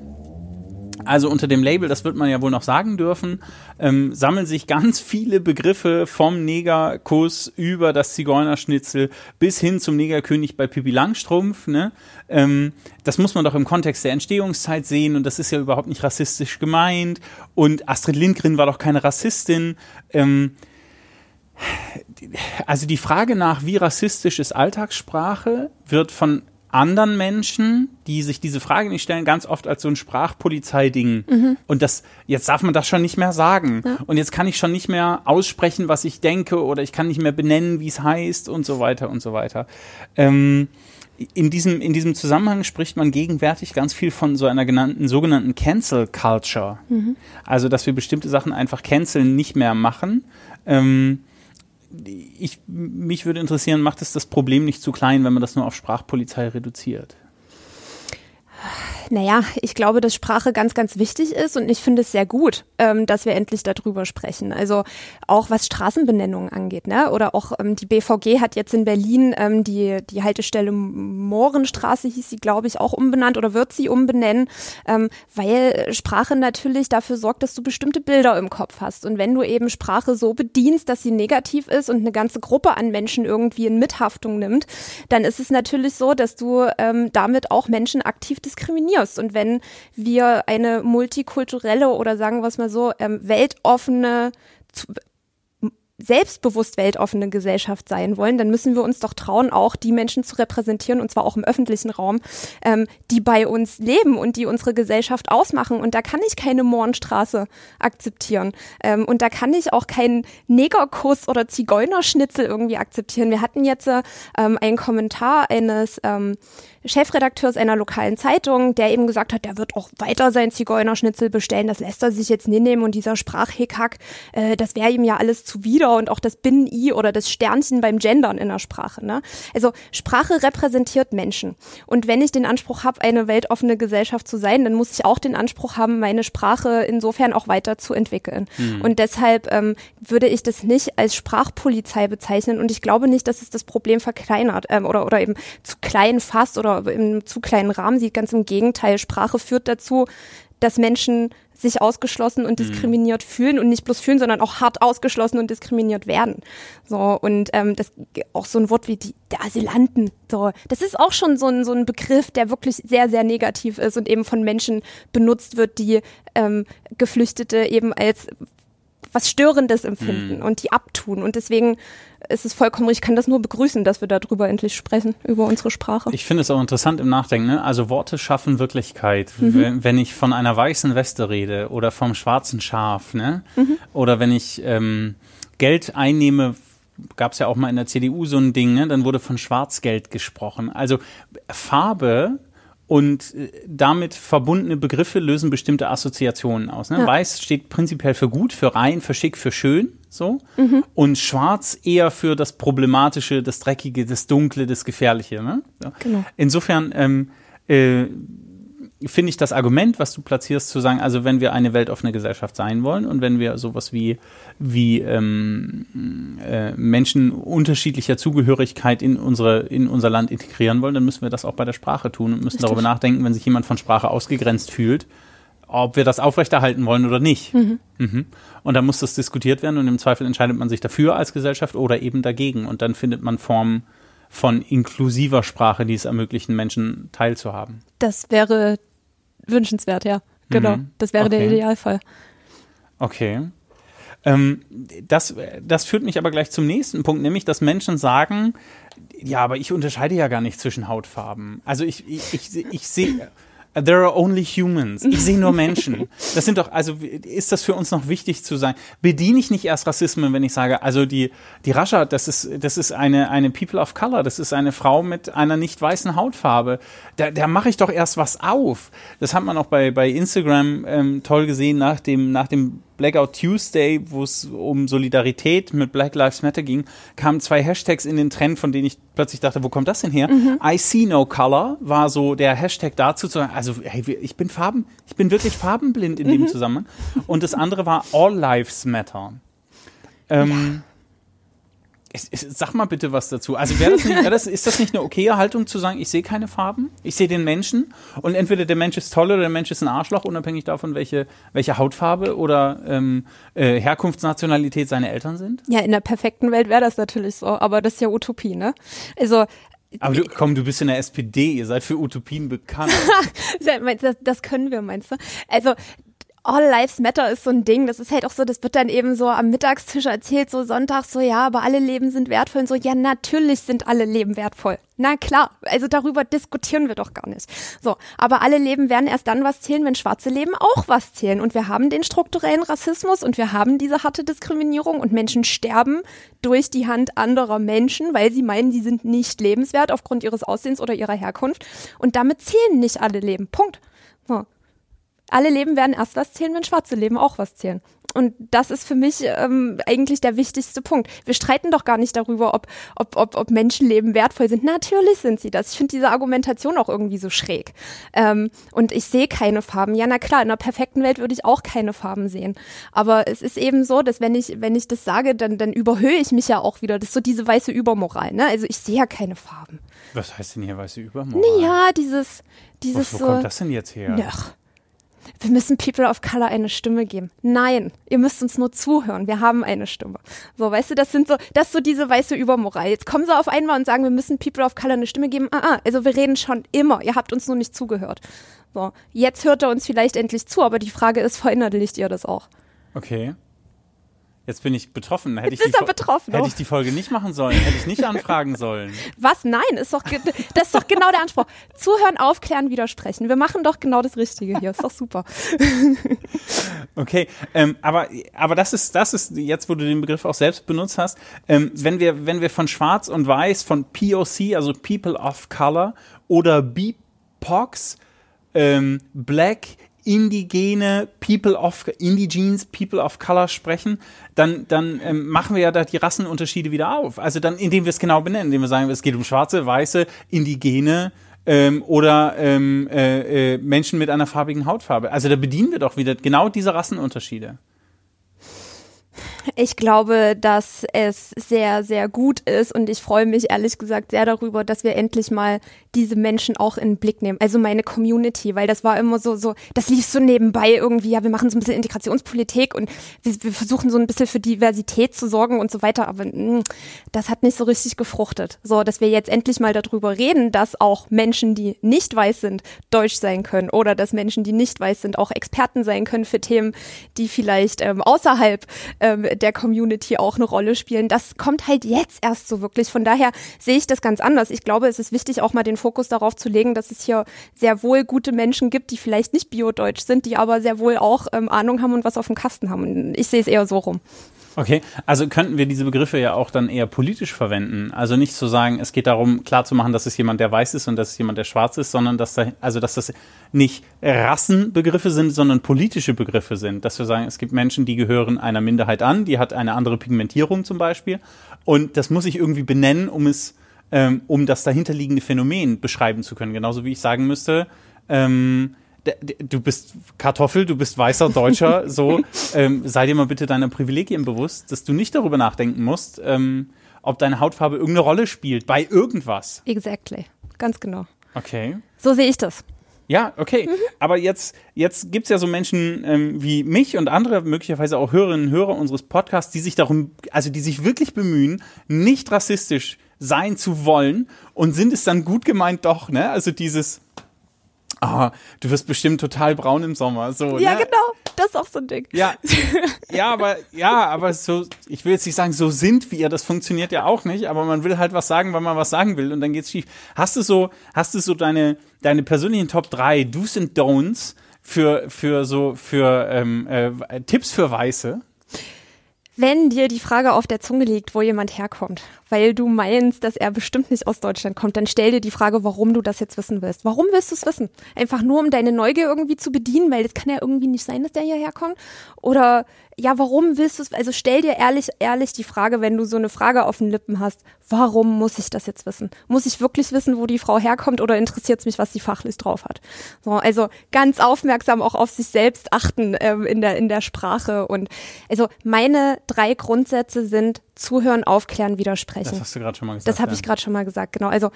Also unter dem Label, das wird man ja wohl noch sagen dürfen, ähm, sammeln sich ganz viele Begriffe vom Negerkuss über das Zigeunerschnitzel bis hin zum Negerkönig bei Pippi Langstrumpf. Ne? Ähm, das muss man doch im Kontext der Entstehungszeit sehen und das ist ja überhaupt nicht rassistisch gemeint. Und Astrid Lindgren war doch keine Rassistin. Ähm, also die Frage nach, wie rassistisch ist Alltagssprache, wird von anderen Menschen, die sich diese Frage nicht stellen, ganz oft als so ein Sprachpolizeiding. Mhm. Und das, jetzt darf man das schon nicht mehr sagen. Ja. Und jetzt kann ich schon nicht mehr aussprechen, was ich denke, oder ich kann nicht mehr benennen, wie es heißt und so weiter und so weiter. Ähm, in diesem, in diesem Zusammenhang spricht man gegenwärtig ganz viel von so einer genannten, sogenannten Cancel Culture. Mhm. Also, dass wir bestimmte Sachen einfach canceln, nicht mehr machen. Ähm, ich, mich würde interessieren, macht es das Problem nicht zu klein, wenn man das nur auf Sprachpolizei reduziert? Naja, ich glaube, dass Sprache ganz, ganz wichtig ist und ich finde es sehr gut, ähm, dass wir endlich darüber sprechen. Also auch was Straßenbenennungen angeht, ne? Oder auch ähm, die BVG hat jetzt in Berlin ähm, die, die Haltestelle Mohrenstraße hieß sie, glaube ich, auch umbenannt oder wird sie umbenennen, ähm, weil Sprache natürlich dafür sorgt, dass du bestimmte Bilder im Kopf hast. Und wenn du eben Sprache so bedienst, dass sie negativ ist und eine ganze Gruppe an Menschen irgendwie in Mithaftung nimmt, dann ist es natürlich so, dass du ähm, damit auch Menschen aktiv diskriminierst diskriminierst. Und wenn wir eine multikulturelle oder sagen wir es mal so, ähm, weltoffene, selbstbewusst weltoffene Gesellschaft sein wollen, dann müssen wir uns doch trauen, auch die Menschen zu repräsentieren, und zwar auch im öffentlichen Raum, ähm, die bei uns leben und die unsere Gesellschaft ausmachen. Und da kann ich keine Mohrenstraße akzeptieren. Ähm, und da kann ich auch keinen Negerkuss oder Zigeunerschnitzel irgendwie akzeptieren. Wir hatten jetzt ähm, einen Kommentar eines ähm, Chefredakteurs einer lokalen Zeitung, der eben gesagt hat, der wird auch weiter sein Zigeunerschnitzel bestellen. Das lässt er sich jetzt nicht nehmen und dieser Sprachhickhack, äh, das wäre ihm ja alles zuwider und auch das Binnen-I oder das Sternchen beim Gendern in der Sprache. Ne? Also Sprache repräsentiert Menschen. Und wenn ich den Anspruch habe, eine weltoffene Gesellschaft zu sein, dann muss ich auch den Anspruch haben, meine Sprache insofern auch weiter zu entwickeln. Mhm. Und deshalb ähm, würde ich das nicht als Sprachpolizei bezeichnen und ich glaube nicht, dass es das Problem verkleinert ähm, oder, oder eben zu klein fasst oder im zu kleinen Rahmen sieht. Ganz im Gegenteil, Sprache führt dazu, dass Menschen sich ausgeschlossen und mhm. diskriminiert mhm. fühlen und nicht bloß fühlen, sondern auch hart ausgeschlossen und diskriminiert werden. So und ähm, das auch so ein Wort wie die der Asylanten. So, das ist auch schon so ein so ein Begriff, der wirklich sehr sehr negativ ist und eben von Menschen benutzt wird, die ähm, Geflüchtete eben als was Störendes empfinden mhm. und die abtun. Und deswegen ist es vollkommen, ich kann das nur begrüßen, dass wir darüber endlich sprechen, über unsere Sprache. Ich finde es auch interessant im Nachdenken, ne? also Worte schaffen Wirklichkeit. Mhm. Wenn, wenn, ich von einer weißen Weste rede oder vom schwarzen Schaf, ne? Mhm. oder wenn ich ähm, Geld einnehme, gab es ja auch mal in der CDU so ein Ding, ne? dann wurde von Schwarzgeld gesprochen. Also Farbe und äh, damit verbundene Begriffe lösen bestimmte Assoziationen aus. Ne? Ja. Weiß steht prinzipiell für gut, für rein, für schick, für schön, so. Mhm. Und schwarz eher für das Problematische, das Dreckige, das Dunkle, das Gefährliche. Ne? So. Genau. Insofern ähm, äh, finde ich das Argument, was du platzierst, zu sagen, also wenn wir eine weltoffene Gesellschaft sein wollen und wenn wir sowas wie, wie ähm, äh, Menschen unterschiedlicher Zugehörigkeit in, unsere, in unser Land integrieren wollen, dann müssen wir das auch bei der Sprache tun und müssen Richtig. darüber nachdenken, wenn sich jemand von Sprache ausgegrenzt fühlt, ob wir das aufrechterhalten wollen oder nicht. Mhm. Mhm. Und dann muss das diskutiert werden und im Zweifel entscheidet man sich dafür als Gesellschaft oder eben dagegen und dann findet man Formen, von inklusiver Sprache, die es ermöglichen, Menschen teilzuhaben. Das wäre wünschenswert, ja. Genau. Mhm. Das wäre okay. der Idealfall. Okay. Ähm, das, das führt mich aber gleich zum nächsten Punkt, nämlich, dass Menschen sagen, ja, aber ich unterscheide ja gar nicht zwischen Hautfarben. Also ich, ich, ich, ich sehe There are only humans. Ich sehe nur Menschen. Das sind doch, also ist das für uns noch wichtig zu sein? Bediene ich nicht erst Rassismen, wenn ich sage, also die, die Rascha, das ist, das ist eine, eine People of Color, das ist eine Frau mit einer nicht weißen Hautfarbe. Da, da mache ich doch erst was auf. Das hat man auch bei, bei Instagram ähm, toll gesehen nach dem, nach dem Blackout Tuesday, wo es um Solidarität mit Black Lives Matter ging, kamen zwei Hashtags in den Trend, von denen ich plötzlich dachte, wo kommt das denn her? Mhm. I see no color war so der Hashtag dazu zu sagen, also hey, ich bin Farben, ich bin wirklich farbenblind in mhm. dem Zusammenhang. Und das andere war All Lives Matter. Ähm, Sag mal bitte was dazu. Also wäre das nicht, das, ist das nicht eine okaye Haltung zu sagen, ich sehe keine Farben, ich sehe den Menschen und entweder der Mensch ist toll oder der Mensch ist ein Arschloch, unabhängig davon, welche, welche Hautfarbe oder ähm, äh, Herkunftsnationalität seine Eltern sind? Ja, in der perfekten Welt wäre das natürlich so, aber das ist ja Utopie, ne? Also aber du, komm, du bist in der SPD, ihr seid für Utopien bekannt. das, das können wir, meinst du? Also All Lives Matter ist so ein Ding. Das ist halt auch so, das wird dann eben so am Mittagstisch erzählt, so Sonntag, so ja, aber alle Leben sind wertvoll und so, ja, natürlich sind alle Leben wertvoll. Na klar, also darüber diskutieren wir doch gar nicht. So, aber alle Leben werden erst dann was zählen, wenn schwarze Leben auch was zählen. Und wir haben den strukturellen Rassismus und wir haben diese harte Diskriminierung und Menschen sterben durch die Hand anderer Menschen, weil sie meinen, sie sind nicht lebenswert aufgrund ihres Aussehens oder ihrer Herkunft. Und damit zählen nicht alle Leben. Punkt. So alle Leben werden erst was zählen, wenn schwarze Leben auch was zählen. Und das ist für mich ähm, eigentlich der wichtigste Punkt. Wir streiten doch gar nicht darüber, ob, ob, ob, ob Menschenleben wertvoll sind. Natürlich sind sie das. Ich finde diese Argumentation auch irgendwie so schräg. Ähm, und ich sehe keine Farben. Ja, na klar, in einer perfekten Welt würde ich auch keine Farben sehen. Aber es ist eben so, dass wenn ich, wenn ich das sage, dann, dann überhöhe ich mich ja auch wieder. Das ist so diese weiße Übermoral. Ne? Also ich sehe ja keine Farben. Was heißt denn hier weiße Übermoral? Naja, dieses, dieses wo, wo so. kommt das denn jetzt her? Ach, wir müssen People of Color eine Stimme geben. Nein, ihr müsst uns nur zuhören. Wir haben eine Stimme. So, weißt du, das sind so, das ist so diese weiße Übermoral. Jetzt kommen sie auf einmal und sagen, wir müssen People of Color eine Stimme geben. Ah, ah, also wir reden schon immer. Ihr habt uns nur nicht zugehört. So, jetzt hört er uns vielleicht endlich zu, aber die Frage ist, verinnerlicht ihr das auch? Okay. Jetzt bin ich betroffen. Hätte Jetzt ich ist er betroffen, Hätte oh. ich die Folge nicht machen sollen, hätte ich nicht anfragen sollen. Was? Nein, ist doch, das ist doch genau der Anspruch. Zuhören, aufklären, widersprechen. Wir machen doch genau das Richtige hier. Ist doch super. Okay, ähm, aber, aber das ist, das ist jetzt, wo du den Begriff auch selbst benutzt hast, ähm, wenn wir, wenn wir von Schwarz und Weiß, von POC, also People of Color, oder BIPOX, ähm, Black, Indigene, People of, Indigenes, People of Color sprechen, dann, dann ähm, machen wir ja da die Rassenunterschiede wieder auf. Also dann, indem wir es genau benennen, indem wir sagen, es geht um Schwarze, Weiße, Indigene, ähm, oder ähm, äh, äh, Menschen mit einer farbigen Hautfarbe. Also da bedienen wir doch wieder genau diese Rassenunterschiede. Ich glaube, dass es sehr, sehr gut ist und ich freue mich ehrlich gesagt sehr darüber, dass wir endlich mal diese Menschen auch in den Blick nehmen. Also meine Community, weil das war immer so, so, das lief so nebenbei irgendwie, ja, wir machen so ein bisschen Integrationspolitik und wir, wir versuchen so ein bisschen für Diversität zu sorgen und so weiter, aber mh, das hat nicht so richtig gefruchtet. So, dass wir jetzt endlich mal darüber reden, dass auch Menschen, die nicht weiß sind, deutsch sein können oder dass Menschen, die nicht weiß sind, auch Experten sein können für Themen, die vielleicht ähm, außerhalb ähm, der Community auch eine Rolle spielen. Das kommt halt jetzt erst so wirklich. Von daher sehe ich das ganz anders. Ich glaube, es ist wichtig, auch mal den Fokus darauf zu legen, dass es hier sehr wohl gute Menschen gibt, die vielleicht nicht biodeutsch sind, die aber sehr wohl auch ähm, Ahnung haben und was auf dem Kasten haben. Ich sehe es eher so rum. Okay, also könnten wir diese Begriffe ja auch dann eher politisch verwenden. Also nicht zu sagen, es geht darum, klarzumachen, dass es jemand, der weiß ist und dass es jemand, der schwarz ist, sondern dass da, also dass das nicht Rassenbegriffe sind, sondern politische Begriffe sind. Dass wir sagen, es gibt Menschen, die gehören einer Minderheit an, die hat eine andere Pigmentierung zum Beispiel. Und das muss ich irgendwie benennen, um es, ähm, um das dahinterliegende Phänomen beschreiben zu können. Genauso wie ich sagen müsste, ähm, du bist Kartoffel, du bist weißer Deutscher, so, ähm, sei dir mal bitte deiner Privilegien bewusst, dass du nicht darüber nachdenken musst, ähm, ob deine Hautfarbe irgendeine Rolle spielt bei irgendwas. Exactly. Ganz genau. Okay. So sehe ich das. Ja, okay. Aber jetzt, jetzt gibt's ja so Menschen ähm, wie mich und andere, möglicherweise auch Hörerinnen und Hörer unseres Podcasts, die sich darum, also die sich wirklich bemühen, nicht rassistisch sein zu wollen und sind es dann gut gemeint doch, ne? Also dieses, ah, du wirst bestimmt total braun im Sommer, so, Ja, ne? genau. Das ist auch so ein Ding. Ja, ja, aber ja, aber so, ich will jetzt nicht sagen, so sind wir, das funktioniert ja auch nicht, aber man will halt was sagen, weil man was sagen will und dann geht's schief. Hast du so, hast du so deine, deine persönlichen Top 3 Do's and Don'ts für, für so, für ähm, äh, Tipps für Weiße? Wenn dir die Frage auf der Zunge liegt, wo jemand herkommt, weil du meinst, dass er bestimmt nicht aus Deutschland kommt, dann stell dir die Frage, warum du das jetzt wissen willst. Warum willst du es wissen? Einfach nur, um deine Neugier irgendwie zu bedienen, weil das kann ja irgendwie nicht sein, dass der hierher kommt. Oder ja, warum willst du es? Also stell dir ehrlich, ehrlich die Frage, wenn du so eine Frage auf den Lippen hast, warum muss ich das jetzt wissen? Muss ich wirklich wissen, wo die Frau herkommt oder interessiert es mich, was sie fachlich drauf hat? So, also ganz aufmerksam auch auf sich selbst achten ähm, in, der, in der Sprache. Und also meine drei Grundsätze sind zuhören, aufklären, widersprechen. Das hast du gerade schon mal gesagt. Das habe ja. ich gerade schon mal gesagt, genau. Also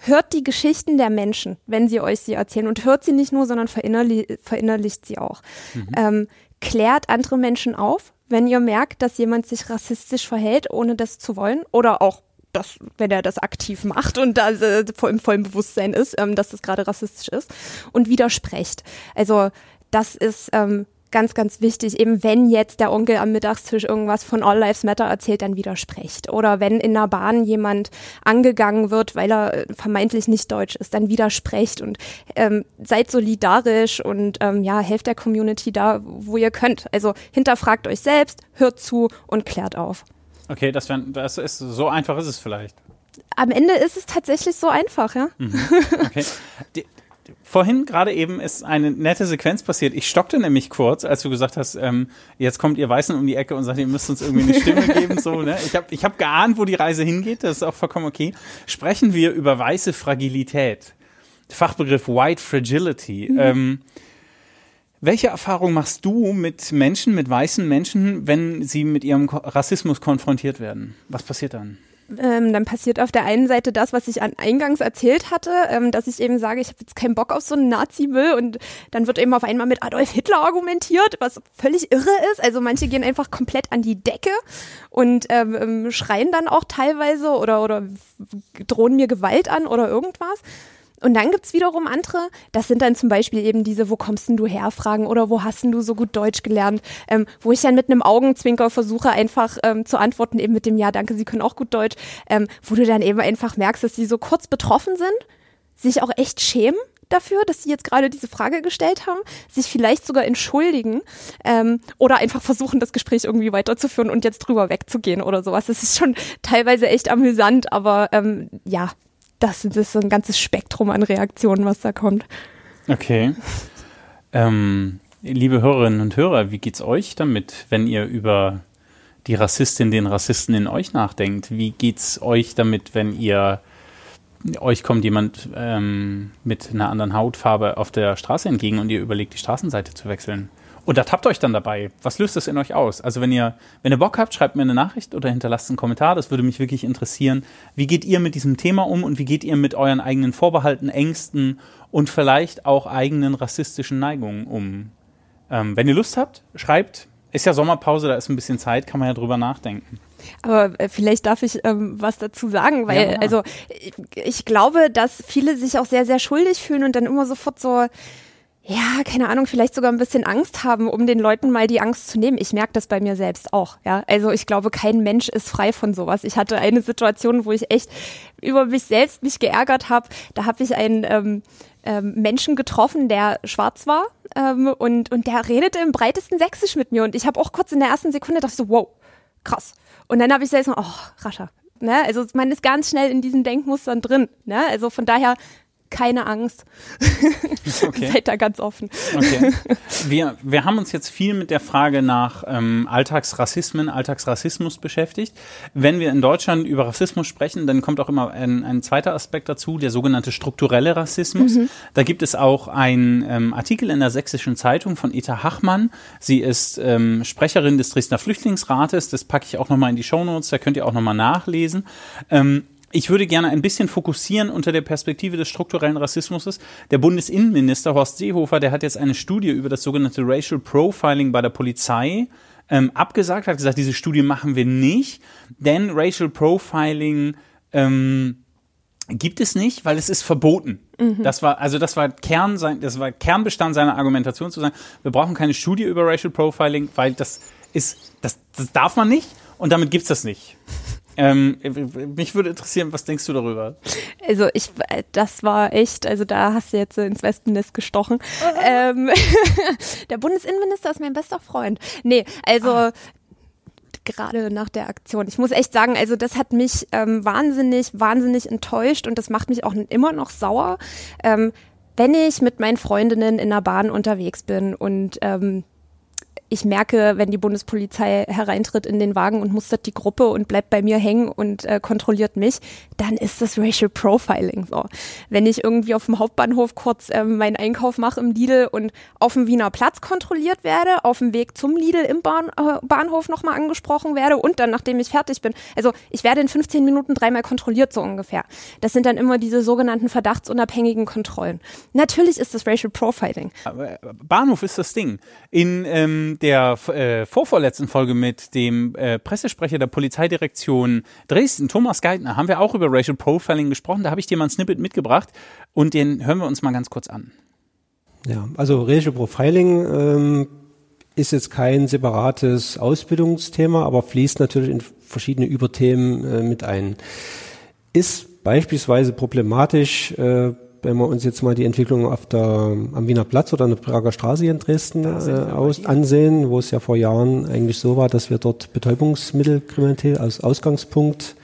hört die Geschichten der Menschen, wenn sie euch sie erzählen. Und hört sie nicht nur, sondern verinnerli verinnerlicht sie auch. Ähm, klärt andere Menschen auf, wenn ihr merkt, dass jemand sich rassistisch verhält, ohne das zu wollen. Oder auch das, wenn er das aktiv macht und da äh, im vollen Bewusstsein ist, ähm, dass das gerade rassistisch ist. Und widersprecht. Also das ist ähm, ganz, ganz wichtig, eben wenn jetzt der Onkel am Mittagstisch irgendwas von All Lives Matter erzählt, dann widersprecht. Oder wenn in der Bahn jemand angegangen wird, weil er äh, vermeintlich nicht deutsch ist, dann widersprecht und ähm, seid solidarisch und ähm, ja, helft der Community da, wo ihr könnt. Also hinterfragt euch selbst, hört zu und klärt auf. Okay, das, wär, das ist, so einfach ist es vielleicht. Am Ende ist es tatsächlich so einfach, ja. Okay. Vorhin gerade eben ist eine nette Sequenz passiert. Ich stockte nämlich kurz, als du gesagt hast, ähm, jetzt kommt ihr Weißen um die Ecke und sagt, ihr müsst uns irgendwie eine Stimme geben. So, ne? Ich habe ich hab geahnt, wo die Reise hingeht. Das ist auch vollkommen okay. Sprechen wir über weiße Fragilität. Fachbegriff White Fragility. Ähm, welche Erfahrung machst du mit Menschen, mit weißen Menschen, wenn sie mit ihrem Rassismus konfrontiert werden? Was passiert dann? Ähm, dann passiert auf der einen Seite das, was ich an eingangs erzählt hatte, ähm, dass ich eben sage, ich habe jetzt keinen Bock auf so einen Nazi-Müll und dann wird eben auf einmal mit Adolf Hitler argumentiert, was völlig irre ist. Also manche gehen einfach komplett an die Decke und ähm, ähm, schreien dann auch teilweise oder, oder drohen mir Gewalt an oder irgendwas. Und dann gibt's wiederum andere, das sind dann zum Beispiel eben diese, wo kommst denn du her, Fragen oder wo hast denn du so gut Deutsch gelernt, ähm, wo ich dann mit einem Augenzwinker versuche einfach ähm, zu antworten, eben mit dem Ja, danke, Sie können auch gut Deutsch, ähm, wo du dann eben einfach merkst, dass die so kurz betroffen sind, sich auch echt schämen dafür, dass sie jetzt gerade diese Frage gestellt haben, sich vielleicht sogar entschuldigen ähm, oder einfach versuchen, das Gespräch irgendwie weiterzuführen und jetzt drüber wegzugehen oder sowas. Das ist schon teilweise echt amüsant, aber ähm, ja, das, ist so ein ganzes Spektrum an Reaktionen, was da kommt. Okay. Ähm, liebe Hörerinnen und Hörer, wie geht's euch damit, wenn ihr über die Rassistin, den Rassisten in euch nachdenkt? Wie geht's euch damit, wenn ihr euch kommt jemand ähm, mit einer anderen Hautfarbe auf der Straße entgegen und ihr überlegt, die Straßenseite zu wechseln? Und da tappt euch dann dabei. Was löst das in euch aus? Also wenn ihr, wenn ihr Bock habt, schreibt mir eine Nachricht oder hinterlasst einen Kommentar. Das würde mich wirklich interessieren. Wie geht ihr mit diesem Thema um und wie geht ihr mit euren eigenen Vorbehalten, Ängsten und vielleicht auch eigenen rassistischen Neigungen um? Ähm, wenn ihr Lust habt, schreibt. Ist ja Sommerpause, da ist ein bisschen Zeit, kann man ja drüber nachdenken. Aber äh, vielleicht darf ich ähm, was dazu sagen, weil ja. also ich, ich glaube, dass viele sich auch sehr, sehr schuldig fühlen und dann immer sofort so, ja, keine Ahnung, vielleicht sogar ein bisschen Angst haben, um den Leuten mal die Angst zu nehmen. Ich merke das bei mir selbst auch, ja. Also ich glaube, kein Mensch ist frei von sowas. Ich hatte eine Situation, wo ich echt über mich selbst mich geärgert habe. Da habe ich einen ähm, ähm, Menschen getroffen, der schwarz war ähm, und, und der redete im breitesten Sächsisch mit mir. Und ich habe auch kurz in der ersten Sekunde gedacht so, wow, krass. Und dann habe ich selbst so, oh, rascher. Ne? Also man ist ganz schnell in diesen Denkmustern drin. Ne? Also von daher keine Angst. Okay. Seid da ganz offen. Okay. Wir, wir haben uns jetzt viel mit der Frage nach ähm, Alltagsrassismen, Alltagsrassismus beschäftigt. Wenn wir in Deutschland über Rassismus sprechen, dann kommt auch immer ein, ein zweiter Aspekt dazu, der sogenannte strukturelle Rassismus. Mhm. Da gibt es auch einen ähm, Artikel in der Sächsischen Zeitung von Eta Hachmann. Sie ist ähm, Sprecherin des Dresdner Flüchtlingsrates. Das packe ich auch nochmal in die Shownotes, da könnt ihr auch nochmal nachlesen. Ähm, ich würde gerne ein bisschen fokussieren unter der Perspektive des strukturellen Rassismus. Der Bundesinnenminister Horst Seehofer, der hat jetzt eine Studie über das sogenannte Racial Profiling bei der Polizei ähm, abgesagt, hat gesagt, diese Studie machen wir nicht, denn Racial Profiling ähm, gibt es nicht, weil es ist verboten. Mhm. Das war also das war Kern sein, das war Kernbestand seiner Argumentation zu sagen, wir brauchen keine Studie über Racial Profiling, weil das ist das, das darf man nicht und damit gibt's das nicht. Ähm, mich würde interessieren, was denkst du darüber? Also ich, das war echt, also da hast du jetzt ins Wespennest gestochen. Ähm, der Bundesinnenminister ist mein bester Freund. Nee, also ah. gerade nach der Aktion. Ich muss echt sagen, also das hat mich ähm, wahnsinnig, wahnsinnig enttäuscht und das macht mich auch immer noch sauer. Ähm, wenn ich mit meinen Freundinnen in der Bahn unterwegs bin und ähm, ich merke, wenn die Bundespolizei hereintritt in den Wagen und mustert die Gruppe und bleibt bei mir hängen und äh, kontrolliert mich, dann ist das Racial Profiling so. Wenn ich irgendwie auf dem Hauptbahnhof kurz ähm, meinen Einkauf mache im Lidl und auf dem Wiener Platz kontrolliert werde, auf dem Weg zum Lidl im Bahn, äh, Bahnhof nochmal angesprochen werde und dann, nachdem ich fertig bin. Also ich werde in 15 Minuten dreimal kontrolliert, so ungefähr. Das sind dann immer diese sogenannten verdachtsunabhängigen Kontrollen. Natürlich ist das Racial Profiling. Äh, Bahnhof ist das Ding. In ähm der äh, vorvorletzten Folge mit dem äh, Pressesprecher der Polizeidirektion Dresden, Thomas Geithner, haben wir auch über Racial Profiling gesprochen. Da habe ich dir mal ein Snippet mitgebracht und den hören wir uns mal ganz kurz an. Ja, also Racial Profiling ähm, ist jetzt kein separates Ausbildungsthema, aber fließt natürlich in verschiedene Überthemen äh, mit ein. Ist beispielsweise problematisch äh, wenn wir uns jetzt mal die Entwicklung auf der, am Wiener Platz oder an der Prager Straße in Dresden äh, aus, ansehen, wo es ja vor Jahren eigentlich so war, dass wir dort Betäubungsmittelkriminalität als Ausgangspunkt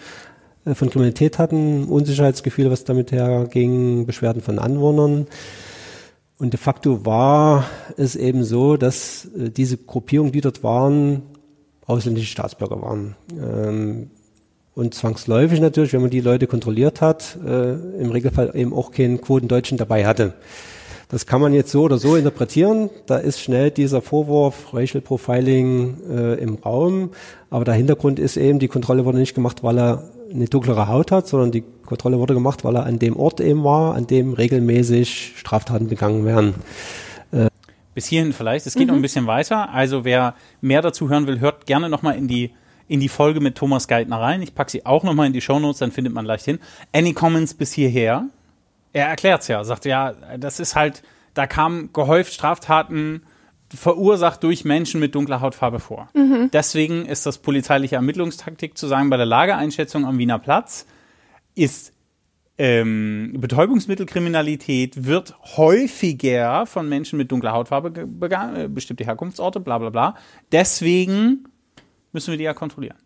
äh, von Kriminalität hatten, Unsicherheitsgefühle, was damit herging, Beschwerden von Anwohnern. Und de facto war es eben so, dass äh, diese Gruppierungen, die dort waren, ausländische Staatsbürger waren. Ähm, und zwangsläufig natürlich, wenn man die Leute kontrolliert hat, äh, im Regelfall eben auch keinen Quotendeutschen dabei hatte. Das kann man jetzt so oder so interpretieren. Da ist schnell dieser Vorwurf Racial Profiling äh, im Raum. Aber der Hintergrund ist eben, die Kontrolle wurde nicht gemacht, weil er eine dunklere Haut hat, sondern die Kontrolle wurde gemacht, weil er an dem Ort eben war, an dem regelmäßig Straftaten begangen werden. Äh, Bis hierhin vielleicht. Es geht mhm. noch ein bisschen weiter. Also wer mehr dazu hören will, hört gerne nochmal in die in die Folge mit Thomas Geithner rein. Ich packe sie auch nochmal in die Shownotes, dann findet man leicht hin. Any comments bis hierher? Er erklärt's ja, sagt ja, das ist halt, da kamen gehäuft Straftaten verursacht durch Menschen mit dunkler Hautfarbe vor. Deswegen ist das polizeiliche Ermittlungstaktik zu sagen, bei der Lageeinschätzung am Wiener Platz ist ähm, Betäubungsmittelkriminalität wird häufiger von Menschen mit dunkler Hautfarbe ge- begangen, äh, bestimmte Herkunftsorte, bla bla bla. Deswegen müssen wir die ja kontrollieren.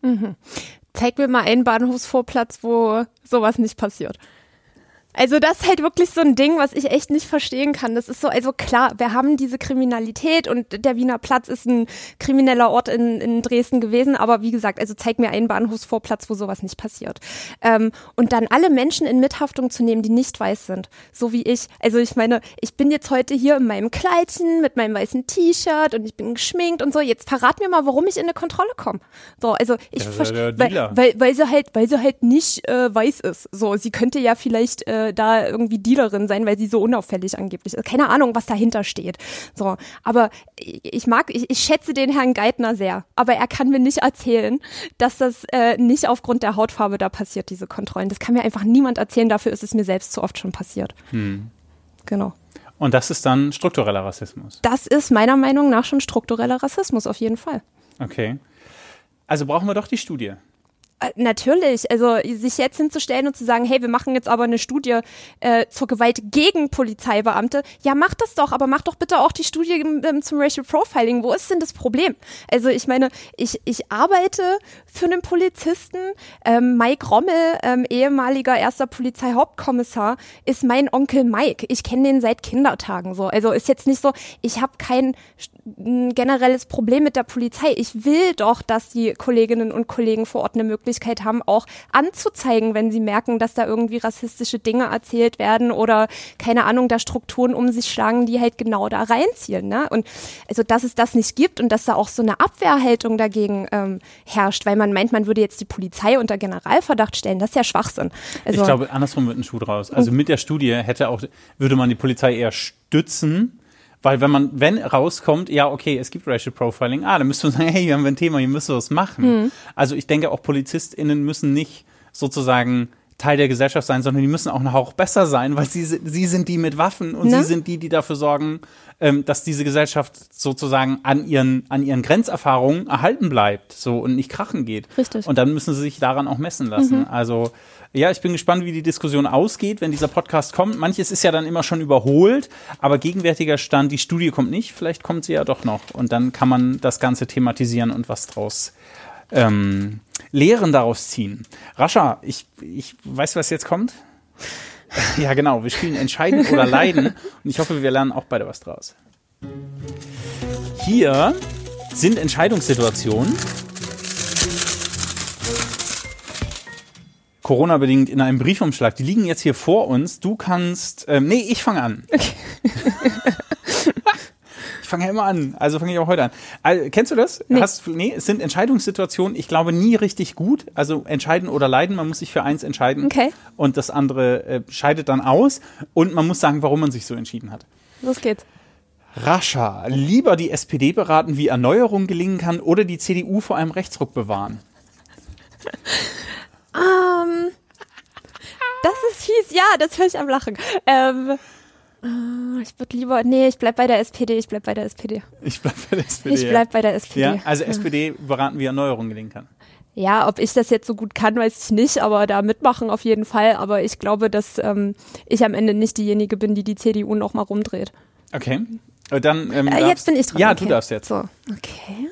Zeig mir mal einen Bahnhofsvorplatz, wo sowas nicht passiert. Also das ist halt wirklich so ein Ding, was ich echt nicht verstehen kann. Das ist so, also klar, wir haben diese Kriminalität und der Wiener Platz ist ein krimineller Ort in, in Dresden gewesen, aber wie gesagt, also zeig mir einen Bahnhofsvorplatz, wo sowas nicht passiert. Ähm, und dann alle Menschen in Mithaftung zu nehmen, die nicht weiß sind, so wie ich. Also ich meine, ich bin jetzt heute hier in meinem Kleidchen mit meinem weißen T-Shirt und ich bin geschminkt und so. Jetzt verrat mir mal, warum ich in eine Kontrolle komme. So, also ich Ja, verstehe, weil, weil, weil sie halt, weil sie halt nicht äh, weiß ist. So, sie könnte ja vielleicht äh, da irgendwie Dealerin sein, weil sie so unauffällig angeblich ist. Keine Ahnung, was dahinter steht. So, aber ich mag, ich, ich schätze den Herrn Geithner sehr, aber er kann mir nicht erzählen, dass das äh, nicht aufgrund der Hautfarbe da passiert, diese Kontrollen. Das kann mir einfach niemand erzählen. Dafür ist es mir selbst zu oft schon passiert. Genau. Und das ist dann struktureller Rassismus. Das ist meiner Meinung nach schon struktureller Rassismus auf jeden Fall. Okay. Also brauchen wir doch die Studie. Äh, Natürlich, also sich jetzt hinzustellen und zu sagen, hey, wir machen jetzt aber eine Studie äh, zur Gewalt gegen Polizeibeamte, ja, mach das doch, aber mach doch bitte auch die Studie ähm, zum Racial Profiling. Wo ist denn das Problem? Also ich meine, ich, ich arbeite für einen Polizisten. Ähm, Mike Rommel, ähm, ehemaliger erster Polizeihauptkommissar, ist mein Onkel Mike. Ich kenne den seit Kindertagen so. Also ist jetzt nicht so, ich habe kein ein generelles Problem mit der Polizei. Ich will doch, dass die Kolleginnen und Kollegen vor Ort eine Möglichkeit haben, auch anzuzeigen, wenn sie merken, dass da irgendwie rassistische Dinge erzählt werden oder keine Ahnung, da Strukturen um sich schlagen, die halt genau da reinzielen. Ne? Und also, dass es das nicht gibt und dass da auch so eine Abwehrhaltung dagegen ähm, herrscht, weil man meint, man würde jetzt die Polizei unter Generalverdacht stellen, das ist ja Schwachsinn. Also, ich glaube, andersrum wird ein Schuh draus. Also mit der Studie hätte auch, würde man die Polizei eher stützen, weil wenn man, wenn rauskommt, ja, okay, es gibt Racial Profiling, ah, dann müsste man sagen, hey, hier haben wir ein Thema, hier müssen wir was machen. Also ich denke, auch PolizistInnen müssen nicht sozusagen Teil der Gesellschaft sein, sondern die müssen auch noch auch besser sein, weil sie, sind- sie sind die mit Waffen und Ne? sie sind die, die dafür sorgen, ähm, dass diese Gesellschaft sozusagen an ihren, an ihren Grenzerfahrungen erhalten bleibt, so und nicht krachen geht. Richtig. Und dann müssen sie sich daran auch messen lassen. Also, ja, ich bin gespannt, wie die Diskussion ausgeht, wenn dieser Podcast kommt. Manches ist ja dann immer schon überholt, aber gegenwärtiger Stand, die Studie kommt nicht, vielleicht kommt sie ja doch noch. Und dann kann man das Ganze thematisieren und was draus ähm, Lehren daraus ziehen. Rascha, ich, ich weiß, was jetzt kommt. Ja, genau. Wir spielen Entscheiden oder Leiden. Und ich hoffe, wir lernen auch beide was draus. Hier sind Entscheidungssituationen. Corona-bedingt in einem Briefumschlag. Die liegen jetzt hier vor uns. Du kannst. Ähm, nee, ich fange an. ich fange ja immer an. Also fange ich auch heute an. Also, kennst du das? Nee. Hast, nee, es sind Entscheidungssituationen, ich glaube, nie richtig gut. Also entscheiden oder leiden. Man muss sich für eins entscheiden. Okay. Und das andere äh, scheidet dann aus. Und man muss sagen, warum man sich so entschieden hat. los geht's. Rascha, lieber die SPD beraten, wie Erneuerung gelingen kann, oder die CDU vor einem Rechtsruck bewahren? Ähm, das ist fies. Ja, das höre ich am Lachen. Ähm, äh, ich würde lieber, nee, ich bleib bei der SPD. Ich bleib bei der SPD. Ich bleib bei der SPD. Ich bleib bei der SPD. ja, also SPD beraten, wie Erneuerung gelingen kann. Ja, ob ich das jetzt so gut kann, weiß ich nicht, aber da mitmachen auf jeden Fall. Aber ich glaube, dass ähm, ich am Ende nicht diejenige bin, die die CDU noch mal rumdreht. Okay. Äh, Dann, ähm, Äh, jetzt bin ich dran. Ja, okay. du darfst jetzt. So, okay.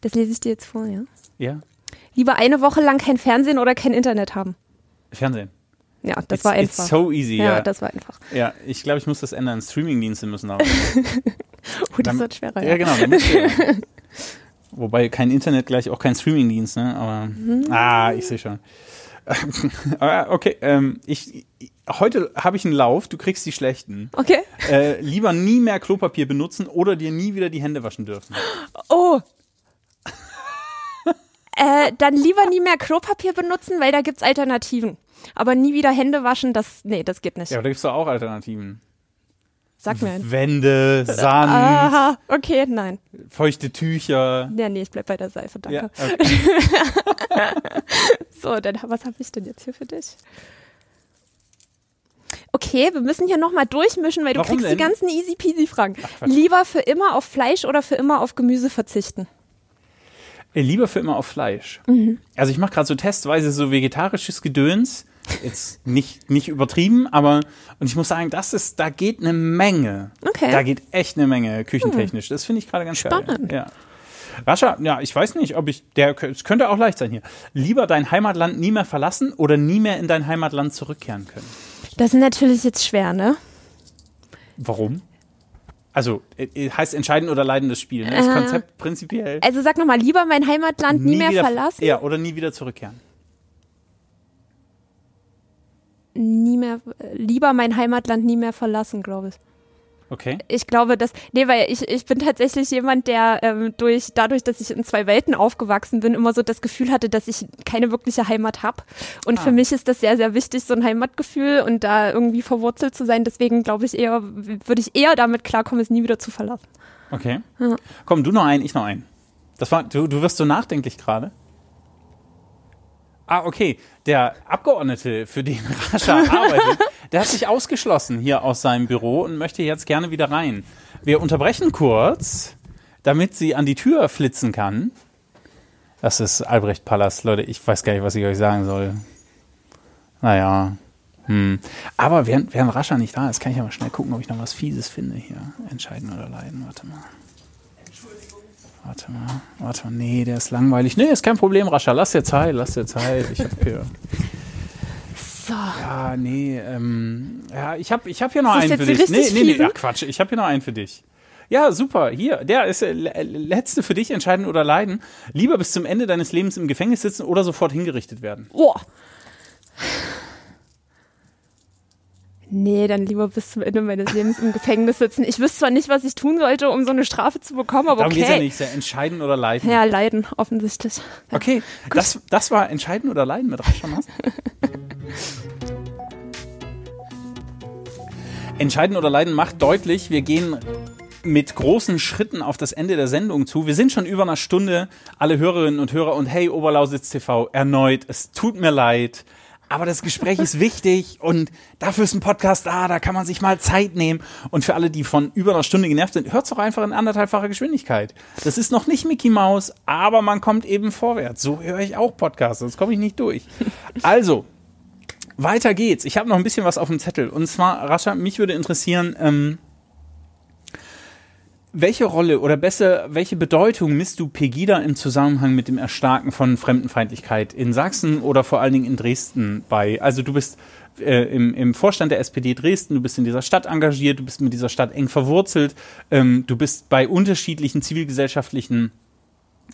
Das lese ich dir jetzt vor, ja. Ja. Lieber eine Woche lang kein Fernsehen oder kein Internet haben. Fernsehen. Ja, das it's, war It's einfach. so easy, ja, ja. das war einfach. ja, ich glaube, ich muss das ändern. Streamingdienste müssen auch. Oh, das wird schwerer. ja, genau. müsst ihr- Wobei kein Internet gleich auch kein Streamingdienst, ne? Aber Mhm. ah, ich sehe schon. Aber okay, ähm, ich, ich heute habe ich einen Lauf. Du kriegst die schlechten. Okay. Äh, lieber nie mehr Klopapier benutzen oder dir nie wieder die Hände waschen dürfen. Oh. Äh, dann lieber nie mehr Klopapier benutzen, weil da gibt's Alternativen. Aber nie wieder Hände waschen, das, nee, das geht nicht. Ja, aber da gibt's doch auch Alternativen. Sag mir einen. Wände, Sand, Aha, okay, nein. feuchte Tücher. Ja, nee, ich bleib bei der Seife, danke. Ja, okay. So, dann was habe ich denn jetzt hier für dich? Okay, wir müssen hier nochmal durchmischen, weil du Warum kriegst denn? die ganzen easy peasy Fragen. Quatsch. Lieber für immer auf Fleisch oder für immer auf Gemüse verzichten? Lieber für immer auf Fleisch. Mhm. Also ich mache gerade so testweise so vegetarisches Gedöns. Jetzt nicht, nicht übertrieben, aber und ich muss sagen, das ist, da geht eine Menge. Okay. Da geht echt eine Menge küchentechnisch. Das finde ich gerade ganz Spannend. geil. Ja. Rascha, ja, ich weiß nicht, ob ich, der, es könnte auch leicht sein hier. Lieber dein Heimatland nie mehr verlassen oder nie mehr in dein Heimatland zurückkehren können. Das ist natürlich jetzt schwer, ne? Warum? Also, äh, heißt entscheiden oder leidendes Spiel. Ne? Das Äh. Konzept prinzipiell. Also sag nochmal, lieber mein Heimatland nie, mehr wieder, verlassen? Ja, oder nie wieder zurückkehren. Nie mehr, lieber mein Heimatland nie mehr verlassen, glaube ich. Okay. Ich glaube, dass, nee, weil ich, ich bin tatsächlich jemand, der ähm, durch, dadurch, dass ich in zwei Welten aufgewachsen bin, immer so das Gefühl hatte, dass ich keine wirkliche Heimat habe. Und Ah. für mich ist das sehr, sehr wichtig, so ein Heimatgefühl und da irgendwie verwurzelt zu sein. Deswegen glaube ich eher, würde ich eher damit klarkommen, es nie wieder zu verlassen. Okay. Ja. Komm, du noch ein, ich noch ein. Das war, du, du wirst so nachdenklich gerade. Ah, okay. Der Abgeordnete, für den Rascha arbeitet, der hat sich ausgeschlossen hier aus seinem Büro und möchte jetzt gerne wieder rein. Wir unterbrechen kurz, damit sie an die Tür flitzen kann. Das ist Albrecht Pallas, Leute. Ich weiß gar nicht, was ich euch sagen soll. Naja. Hm. Aber während, während Rascha nicht da ist, kann ich ja mal schnell gucken, ob ich noch was Fieses finde hier. Entscheiden oder leiden. Warte mal. Warte mal, warte mal. Nee, der ist langweilig. Nee, ist kein Problem, Rascha. Lass dir Zeit, lass dir Zeit. Ich hab hier. So. Ja, nee, ähm, ja, ich hab, ich hab hier noch einen für dich. Nee, nee, nee, ach Quatsch. Ich hab hier noch einen für dich. Ja, super. Hier, der ist äh, le- letzte für dich, entscheiden oder leiden. Lieber bis zum Ende deines Lebens im Gefängnis sitzen oder sofort hingerichtet werden. Boah. Nee, dann lieber bis zum Ende meines Lebens im Gefängnis sitzen. Ich wüsste zwar nicht, was ich tun sollte, um so eine Strafe zu bekommen, aber Darum geht's ja okay. nicht. Ist ja entscheiden oder leiden. Ja, leiden, offensichtlich. Okay, das, das war entscheiden oder leiden mit Rascha Mas. entscheiden oder leiden macht deutlich, wir gehen mit großen Schritten auf das Ende der Sendung zu. Wir sind schon über einer Stunde, alle Hörerinnen und Hörer und hey, Oberlausitz TV, erneut, es tut mir leid. Aber das Gespräch ist wichtig und dafür ist ein Podcast da, da kann man sich mal Zeit nehmen. Und für alle, die von über einer Stunde genervt sind, hört's doch einfach in anderthalbfacher Geschwindigkeit. Das ist noch nicht Mickey Mouse, aber man kommt eben vorwärts. So höre ich auch Podcasts, sonst komme ich nicht durch. Also, weiter geht's. Ich habe noch ein bisschen was auf dem Zettel. Und zwar, Rascha, mich würde interessieren, ähm, welche Rolle oder besser, welche Bedeutung misst du Pegida im Zusammenhang mit dem Erstarken von Fremdenfeindlichkeit in Sachsen oder vor allen Dingen in Dresden bei? Also du bist äh, im, im Vorstand der SPD Dresden, du bist in dieser Stadt engagiert, du bist mit dieser Stadt eng verwurzelt, ähm, du bist bei unterschiedlichen zivilgesellschaftlichen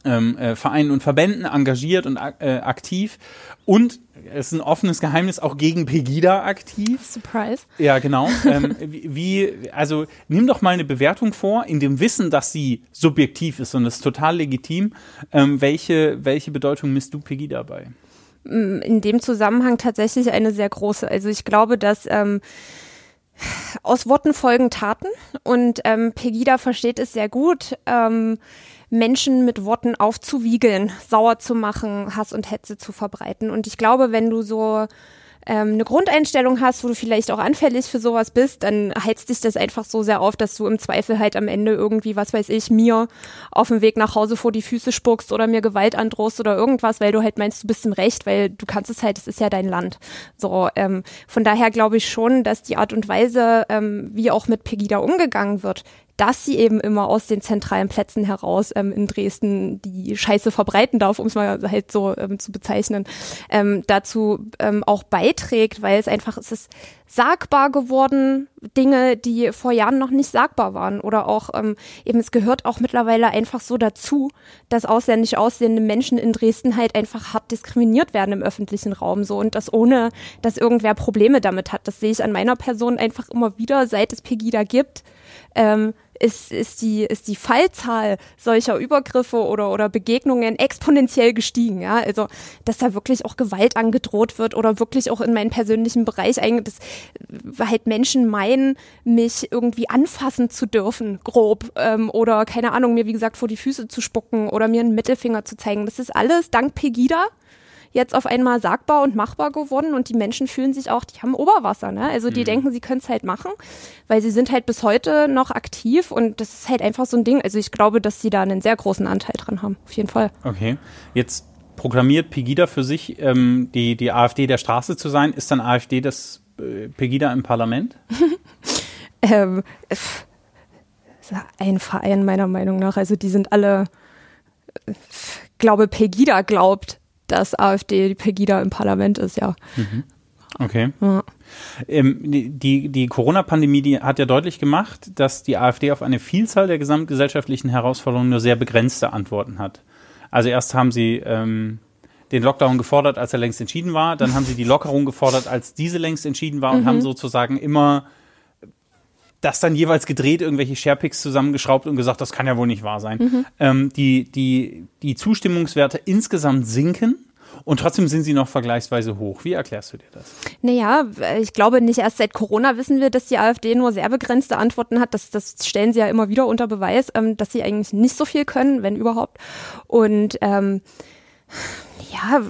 ähm, äh, Vereinen und Verbänden engagiert und äh, aktiv und es ist ein offenes Geheimnis auch gegen Pegida aktiv. Surprise. Ja, genau. ähm, wie, wie, also nimm doch mal eine Bewertung vor, in dem Wissen, dass sie subjektiv ist und das ist total legitim. Ähm, welche, welche Bedeutung misst du Pegida bei? in dem Zusammenhang tatsächlich eine sehr große. Also ich glaube, dass ähm, aus Worten folgen Taten und ähm, Pegida versteht es sehr gut, ähm, Menschen mit Worten aufzuwiegeln, sauer zu machen, Hass und Hetze zu verbreiten. Und ich glaube, wenn du so ähm, eine Grundeinstellung hast, wo du vielleicht auch anfällig für sowas bist, dann heizt dich das einfach so sehr auf, dass du im Zweifel halt am Ende irgendwie, was weiß ich, mir auf dem Weg nach Hause vor die Füße spuckst oder mir Gewalt androhst oder irgendwas, weil du halt meinst, du bist im Recht, weil du kannst es halt, es ist ja dein Land. So, ähm, von daher glaube ich schon, dass die Art und Weise, ähm, wie auch mit Pegida umgegangen wird, dass sie eben immer aus den zentralen Plätzen heraus ähm, in Dresden die Scheiße verbreiten darf, um es mal halt so ähm, zu bezeichnen, ähm, dazu ähm, auch beiträgt, weil es einfach, es ist sagbar geworden, Dinge, die vor Jahren noch nicht sagbar waren. Oder auch ähm, eben, es gehört auch mittlerweile einfach so dazu, dass ausländisch aussehende Menschen in Dresden halt einfach hart diskriminiert werden im öffentlichen Raum so und das ohne, dass irgendwer Probleme damit hat. Das sehe ich an meiner Person einfach immer wieder, seit es Pegida gibt ähm, ist, ist, die, ist die Fallzahl solcher Übergriffe oder, oder Begegnungen exponentiell gestiegen. Ja? Also, dass da wirklich auch Gewalt angedroht wird oder wirklich auch in meinen persönlichen Bereich eigentlich, dass halt Menschen meinen, mich irgendwie anfassen zu dürfen, grob, ähm, oder keine Ahnung, mir wie gesagt vor die Füße zu spucken oder mir einen Mittelfinger zu zeigen. Das ist alles dank Pegida jetzt auf einmal sagbar und machbar geworden und die Menschen fühlen sich auch, die haben Oberwasser, ne? Also die mhm. denken, sie können es halt machen, weil sie sind halt bis heute noch aktiv und das ist halt einfach so ein Ding. Also ich glaube, dass sie da einen sehr großen Anteil dran haben, auf jeden Fall. Okay, jetzt proklamiert Pegida für sich, ähm, die, die AfD der Straße zu sein. Ist dann AfD das äh, Pegida im Parlament? ähm, ein Verein meiner Meinung nach. Also die sind alle, ich glaube, Pegida glaubt, dass AfD die Pegida im Parlament ist, ja. Mhm. Okay. Ja. Ähm, die die Corona-Pandemie hat ja deutlich gemacht, dass die AfD auf eine Vielzahl der gesamtgesellschaftlichen Herausforderungen nur sehr begrenzte Antworten hat. Also erst haben sie ähm, den Lockdown gefordert, als er längst entschieden war, dann haben sie die Lockerung gefordert, als diese längst entschieden war und mhm. haben sozusagen immer das dann jeweils gedreht, irgendwelche Sharepics zusammengeschraubt und gesagt, das kann ja wohl nicht wahr sein. Mhm. Ähm, die, die, die Zustimmungswerte insgesamt sinken. Und trotzdem sind sie noch vergleichsweise hoch. Wie erklärst du dir das? Naja, ich glaube, nicht erst seit Corona wissen wir, dass die AfD nur sehr begrenzte Antworten hat. Das, das stellen sie ja immer wieder unter Beweis, ähm, dass sie eigentlich nicht so viel können, wenn überhaupt. Und ähm, ja,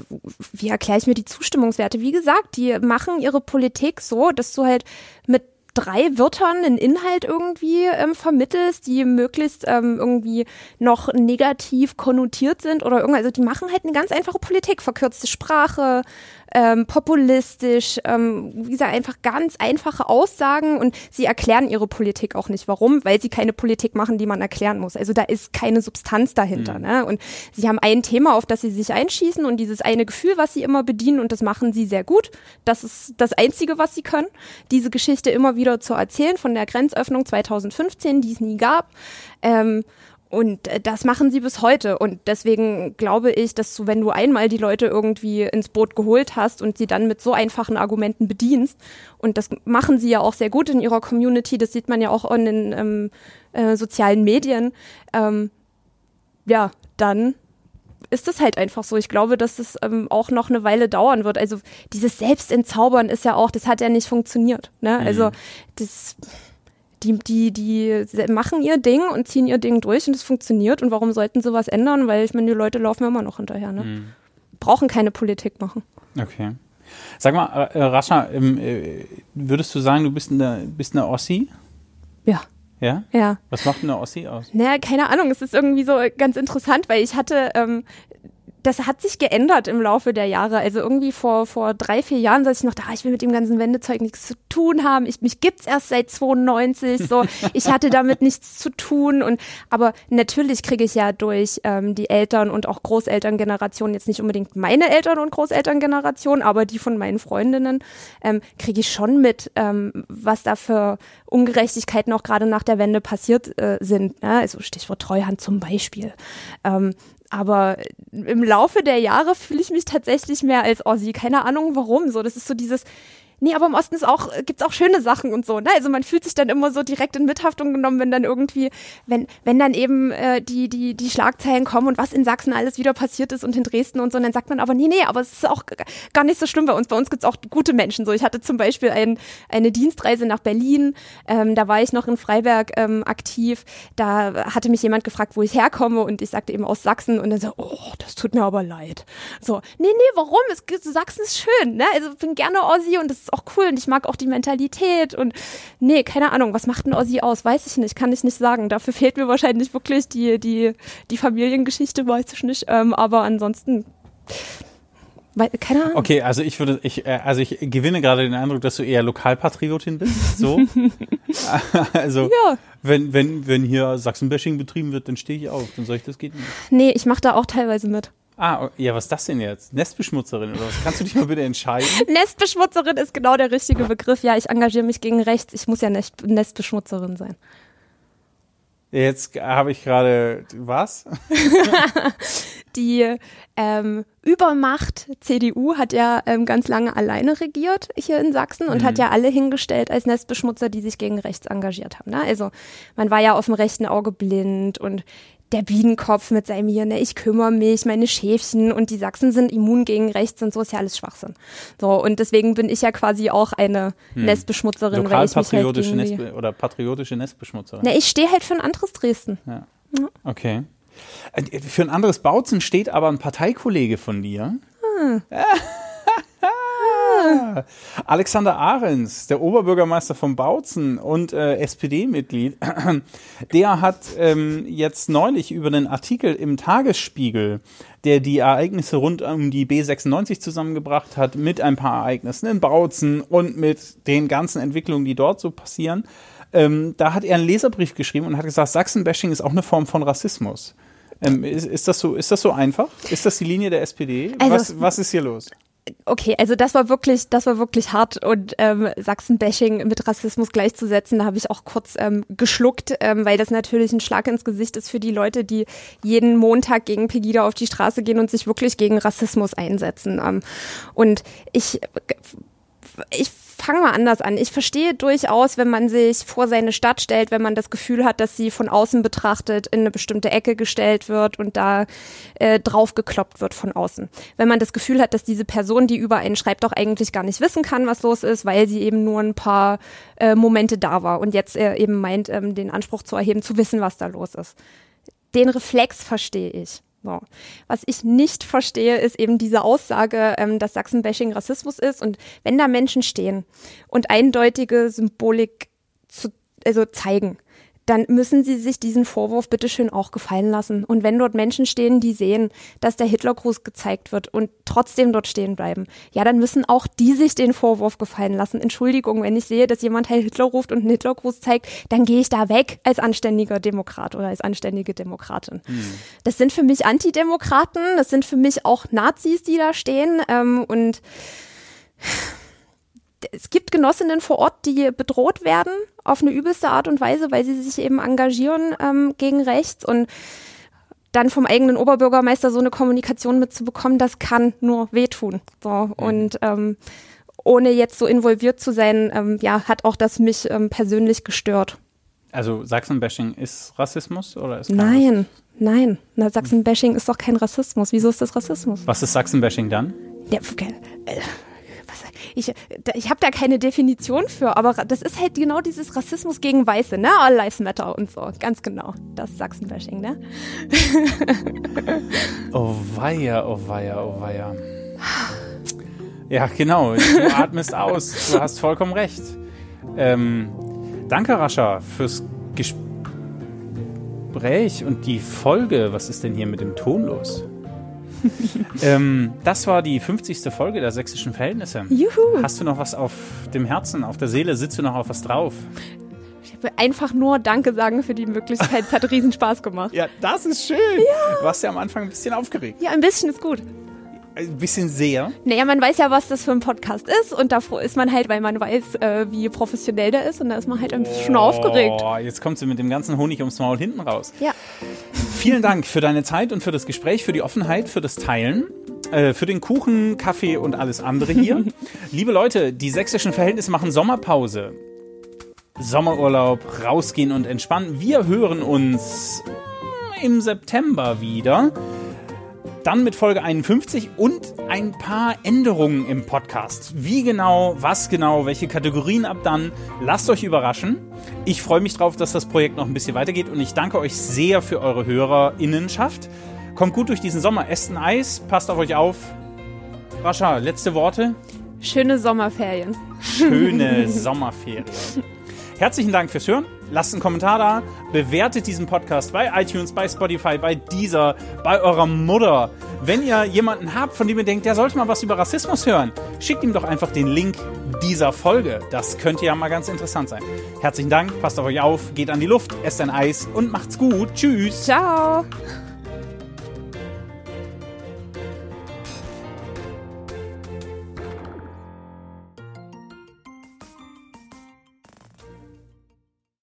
wie erkläre ich mir die Zustimmungswerte? Wie gesagt, die machen ihre Politik so, dass du halt mit drei Wörtern einen Inhalt irgendwie ähm, vermittelst, die möglichst ähm, irgendwie noch negativ konnotiert sind oder irgendwas. Also die machen halt eine ganz einfache Politik, verkürzte Sprache, ähm, populistisch, ähm, wie gesagt, einfach ganz einfache Aussagen und sie erklären ihre Politik auch nicht. Warum? Weil sie keine Politik machen, die man erklären muss. Also da ist keine Substanz dahinter. Mhm. Ne? Und sie haben ein Thema, auf das sie sich einschießen und dieses eine Gefühl, was sie immer bedienen und das machen sie sehr gut. Das ist das Einzige, was sie können, diese Geschichte immer wieder zu erzählen von der Grenzöffnung 2015, die es nie gab. Ähm, und äh, das machen sie bis heute. Und deswegen glaube ich, dass du, wenn du einmal die Leute irgendwie ins Boot geholt hast und sie dann mit so einfachen Argumenten bedienst, und das machen sie ja auch sehr gut in ihrer Community, das sieht man ja auch in den ähm, äh, sozialen Medien, ähm, ja, dann ist es halt einfach so. Ich glaube, dass es ähm, auch noch eine Weile dauern wird. Also dieses Selbstentzaubern ist ja auch, das hat ja nicht funktioniert. Ne? Mhm. Also das die, die, die machen ihr Ding und ziehen ihr Ding durch und es funktioniert. Und warum sollten sie was ändern? Weil ich meine, die Leute laufen immer noch hinterher. Ne? Mhm. Brauchen keine Politik machen. Okay. Sag mal, äh, Rascha, ähm, äh, würdest du sagen, du bist eine, bist eine Ossi? Ja. Ja? Ja. Was macht eine Ossi aus? Naja, keine Ahnung. Es ist irgendwie so ganz interessant, weil ich hatte ähm, das hat sich geändert im Laufe der Jahre. Also irgendwie vor, vor drei, vier Jahren saß ich noch da, ich will mit dem ganzen Wendezeug nichts zu tun haben. Ich, mich gibt's erst seit 92. So, ich hatte damit nichts zu tun. Und aber natürlich kriege ich ja durch ähm, die Eltern und auch Großelterngeneration, jetzt nicht unbedingt meine Eltern und Großelterngeneration, aber die von meinen Freundinnen, ähm, kriege ich schon mit, ähm, was da für Ungerechtigkeiten auch gerade nach der Wende passiert äh, sind. Ne? Also Stichwort Treuhand zum Beispiel. Ähm, aber im Laufe der Jahre fühle ich mich tatsächlich mehr als Ossi. Keine Ahnung warum. So, das ist so dieses, Nee, aber im Osten ist auch, gibt's auch schöne Sachen und so, ne? Also man fühlt sich dann immer so direkt in Mithaftung genommen, wenn dann irgendwie, wenn, wenn dann eben äh, die, die, die Schlagzeilen kommen und was in Sachsen alles wieder passiert ist und in Dresden und so, und dann sagt man aber, nee, nee, aber es ist auch gar nicht so schlimm bei uns. Bei uns gibt's auch gute Menschen. So, ich hatte zum Beispiel ein, eine Dienstreise nach Berlin, ähm, da war ich noch in Freiberg ähm, aktiv. Da hatte mich jemand gefragt, wo ich herkomme und ich sagte eben aus Sachsen und dann so, oh, das tut mir aber leid. So, nee, nee, warum? Es, Sachsen ist schön, ne? Also bin gerne Ossi und das auch cool und ich mag auch die Mentalität und nee, keine Ahnung, was macht ein Ossi aus? Weiß ich nicht, kann ich nicht sagen. Dafür fehlt mir wahrscheinlich wirklich die, die, die Familiengeschichte, weiß ich nicht. Ähm, aber ansonsten keine Ahnung. Okay, also ich würde, ich, äh, also ich gewinne gerade den Eindruck, dass du eher Lokalpatriotin bist. So. also ja. wenn, wenn, wenn hier Sachsenbashing betrieben wird, dann stehe ich auf. Dann soll ich das geht nicht. Nee, ich mache da auch teilweise mit. Ah, ja, was ist das denn jetzt? Nestbeschmutzerin oder was? Kannst du dich mal bitte entscheiden? Nestbeschmutzerin ist genau der richtige Begriff. Ja, ich engagiere mich gegen rechts. Ich muss ja Nest Nestbeschmutzerin sein. Jetzt habe ich gerade was? die ähm, Übermacht CDU hat ja ähm, ganz lange alleine regiert hier in Sachsen und mhm. hat ja alle hingestellt als Nestbeschmutzer, die sich gegen rechts engagiert haben. Ne? Also man war ja auf dem rechten Auge blind und der Bienenkopf mit seinem hier, ne, ich kümmere mich, meine Schäfchen und die Sachsen sind immun gegen rechts und so ist ja alles Schwachsinn. So, und deswegen bin ich ja quasi auch eine hm. Nestbeschmutzerin. Lokalpatriotische halt Nestbe oder patriotische Nestbeschmutzerin. Ne, ich stehe halt für ein anderes Dresden. Ja. ja. Okay. Äh, für ein anderes Bautzen steht aber ein Parteikollege von dir. Alexander Ahrens, der Oberbürgermeister von Bautzen und äh, SPD-Mitglied, der hat ähm, jetzt neulich über einen Artikel im Tagesspiegel, der die Ereignisse rund um die B96 zusammengebracht hat, mit ein paar Ereignissen in Bautzen und mit den ganzen Entwicklungen, die dort so passieren, ähm, da hat er einen Leserbrief geschrieben und hat gesagt, Sachsenbashing ist auch eine Form von Rassismus. Ähm, ist, ist, das so, ist das so einfach? Ist das die Linie der SPD? Also- was, was ist hier los? Okay, also das war wirklich, das war wirklich hart und ähm, Sachsen-Bashing mit Rassismus gleichzusetzen, da habe ich auch kurz ähm, geschluckt, ähm, weil das natürlich ein Schlag ins Gesicht ist für die Leute, die jeden Montag gegen Pegida auf die Straße gehen und sich wirklich gegen Rassismus einsetzen. Ähm, und ich, ich fange mal anders an. Ich verstehe durchaus, wenn man sich vor seine Stadt stellt, wenn man das Gefühl hat, dass sie von außen betrachtet in eine bestimmte Ecke gestellt wird und da äh, drauf gekloppt wird von außen. Wenn man das Gefühl hat, dass diese Person, die über einen schreibt, doch eigentlich gar nicht wissen kann, was los ist, weil sie eben nur ein paar äh, Momente da war und jetzt äh, eben meint, ähm, den Anspruch zu erheben, zu wissen, was da los ist. Den Reflex verstehe ich. So. Was ich nicht verstehe, ist eben diese Aussage, ähm, dass Sachsenbashing Rassismus ist. Und wenn da Menschen stehen und eindeutige Symbolik zu, also zeigen, dann müssen sie sich diesen Vorwurf bitteschön auch gefallen lassen. Und wenn dort Menschen stehen, die sehen, dass der Hitlergruß gezeigt wird und trotzdem dort stehen bleiben, ja, dann müssen auch die sich den Vorwurf gefallen lassen. Entschuldigung, wenn ich sehe, dass jemand Heil Hitler ruft und einen Hitlergruß zeigt, dann gehe ich da weg als anständiger Demokrat oder als anständige Demokratin. Das sind für mich Antidemokraten, das sind für mich auch Nazis, die da stehen. Ähm, und es gibt Genossinnen vor Ort, die bedroht werden auf eine übelste Art und Weise, weil sie sich eben engagieren ähm, gegen rechts und dann vom eigenen Oberbürgermeister so eine Kommunikation mitzubekommen, das kann nur wehtun. So und ähm, ohne jetzt so involviert zu sein, ähm, ja, hat auch das mich ähm, persönlich gestört. Also Sachsenbashing ist Rassismus oder ist Nein, nein, na, Sachsen-Bashing ist doch kein Rassismus. Wieso ist das Rassismus? Was ist Sachsenbashing dann? Ja, okay. Ich ich habe da keine Definition für, aber das ist halt genau dieses Rassismus gegen Weiße, ne? All Lives Matter und so. Ganz genau. Das Sachsen-Bashing, ne? Oh weia, oh weia, oh weia. Ja, genau. Du atmest aus. Du hast vollkommen recht. Ähm, danke, Rascha, fürs Gespräch und die Folge. Was ist denn hier mit dem Ton los? ähm, das war die 50. Folge der sächsischen Verhältnisse. Juhu. Hast du noch was auf dem Herzen, auf der Seele? Sitzt du noch auf was drauf? Ich will einfach nur Danke sagen für die Möglichkeit. Es hat riesen Spaß gemacht. Ja, das ist schön. Du warst ja am Anfang ein bisschen aufgeregt. Ja, ein bisschen ist gut. Ein bisschen sehr. Naja, man weiß ja, was das für ein Podcast ist und davor ist man halt, weil man weiß, äh, wie professionell der ist und da ist man halt ein bisschen aufgeregt. Oh, jetzt kommt sie mit dem ganzen Honig ums Maul hinten raus. Ja. Vielen Dank für deine Zeit und für das Gespräch, für die Offenheit, für das Teilen, äh, für den Kuchen, Kaffee und alles andere hier. Liebe Leute, die sächsischen Verhältnisse machen Sommerpause. Sommerurlaub, rausgehen und entspannen. Wir hören uns im September wieder. Dann mit Folge 51 und ein paar Änderungen im Podcast. Wie genau, was genau, welche Kategorien ab dann, lasst euch überraschen. Ich freue mich drauf, dass das Projekt noch ein bisschen weitergeht und ich danke euch sehr für eure HörerInnenschaft. Kommt gut durch diesen Sommer, esst ein Eis, passt auf euch auf. Rascha, letzte Worte. Schöne Sommerferien. Schöne Sommerferien. Herzlichen Dank fürs Hören. Lasst einen Kommentar da. Bewertet diesen Podcast bei iTunes, bei Spotify, bei Deezer, bei eurer Mutter. Wenn ihr jemanden habt, von dem ihr denkt, der sollte mal was über Rassismus hören, schickt ihm doch einfach den Link dieser Folge. Das könnte ja mal ganz interessant sein. Herzlichen Dank, passt auf euch auf, geht an die Luft, esst ein Eis und macht's gut. Tschüss. Ciao.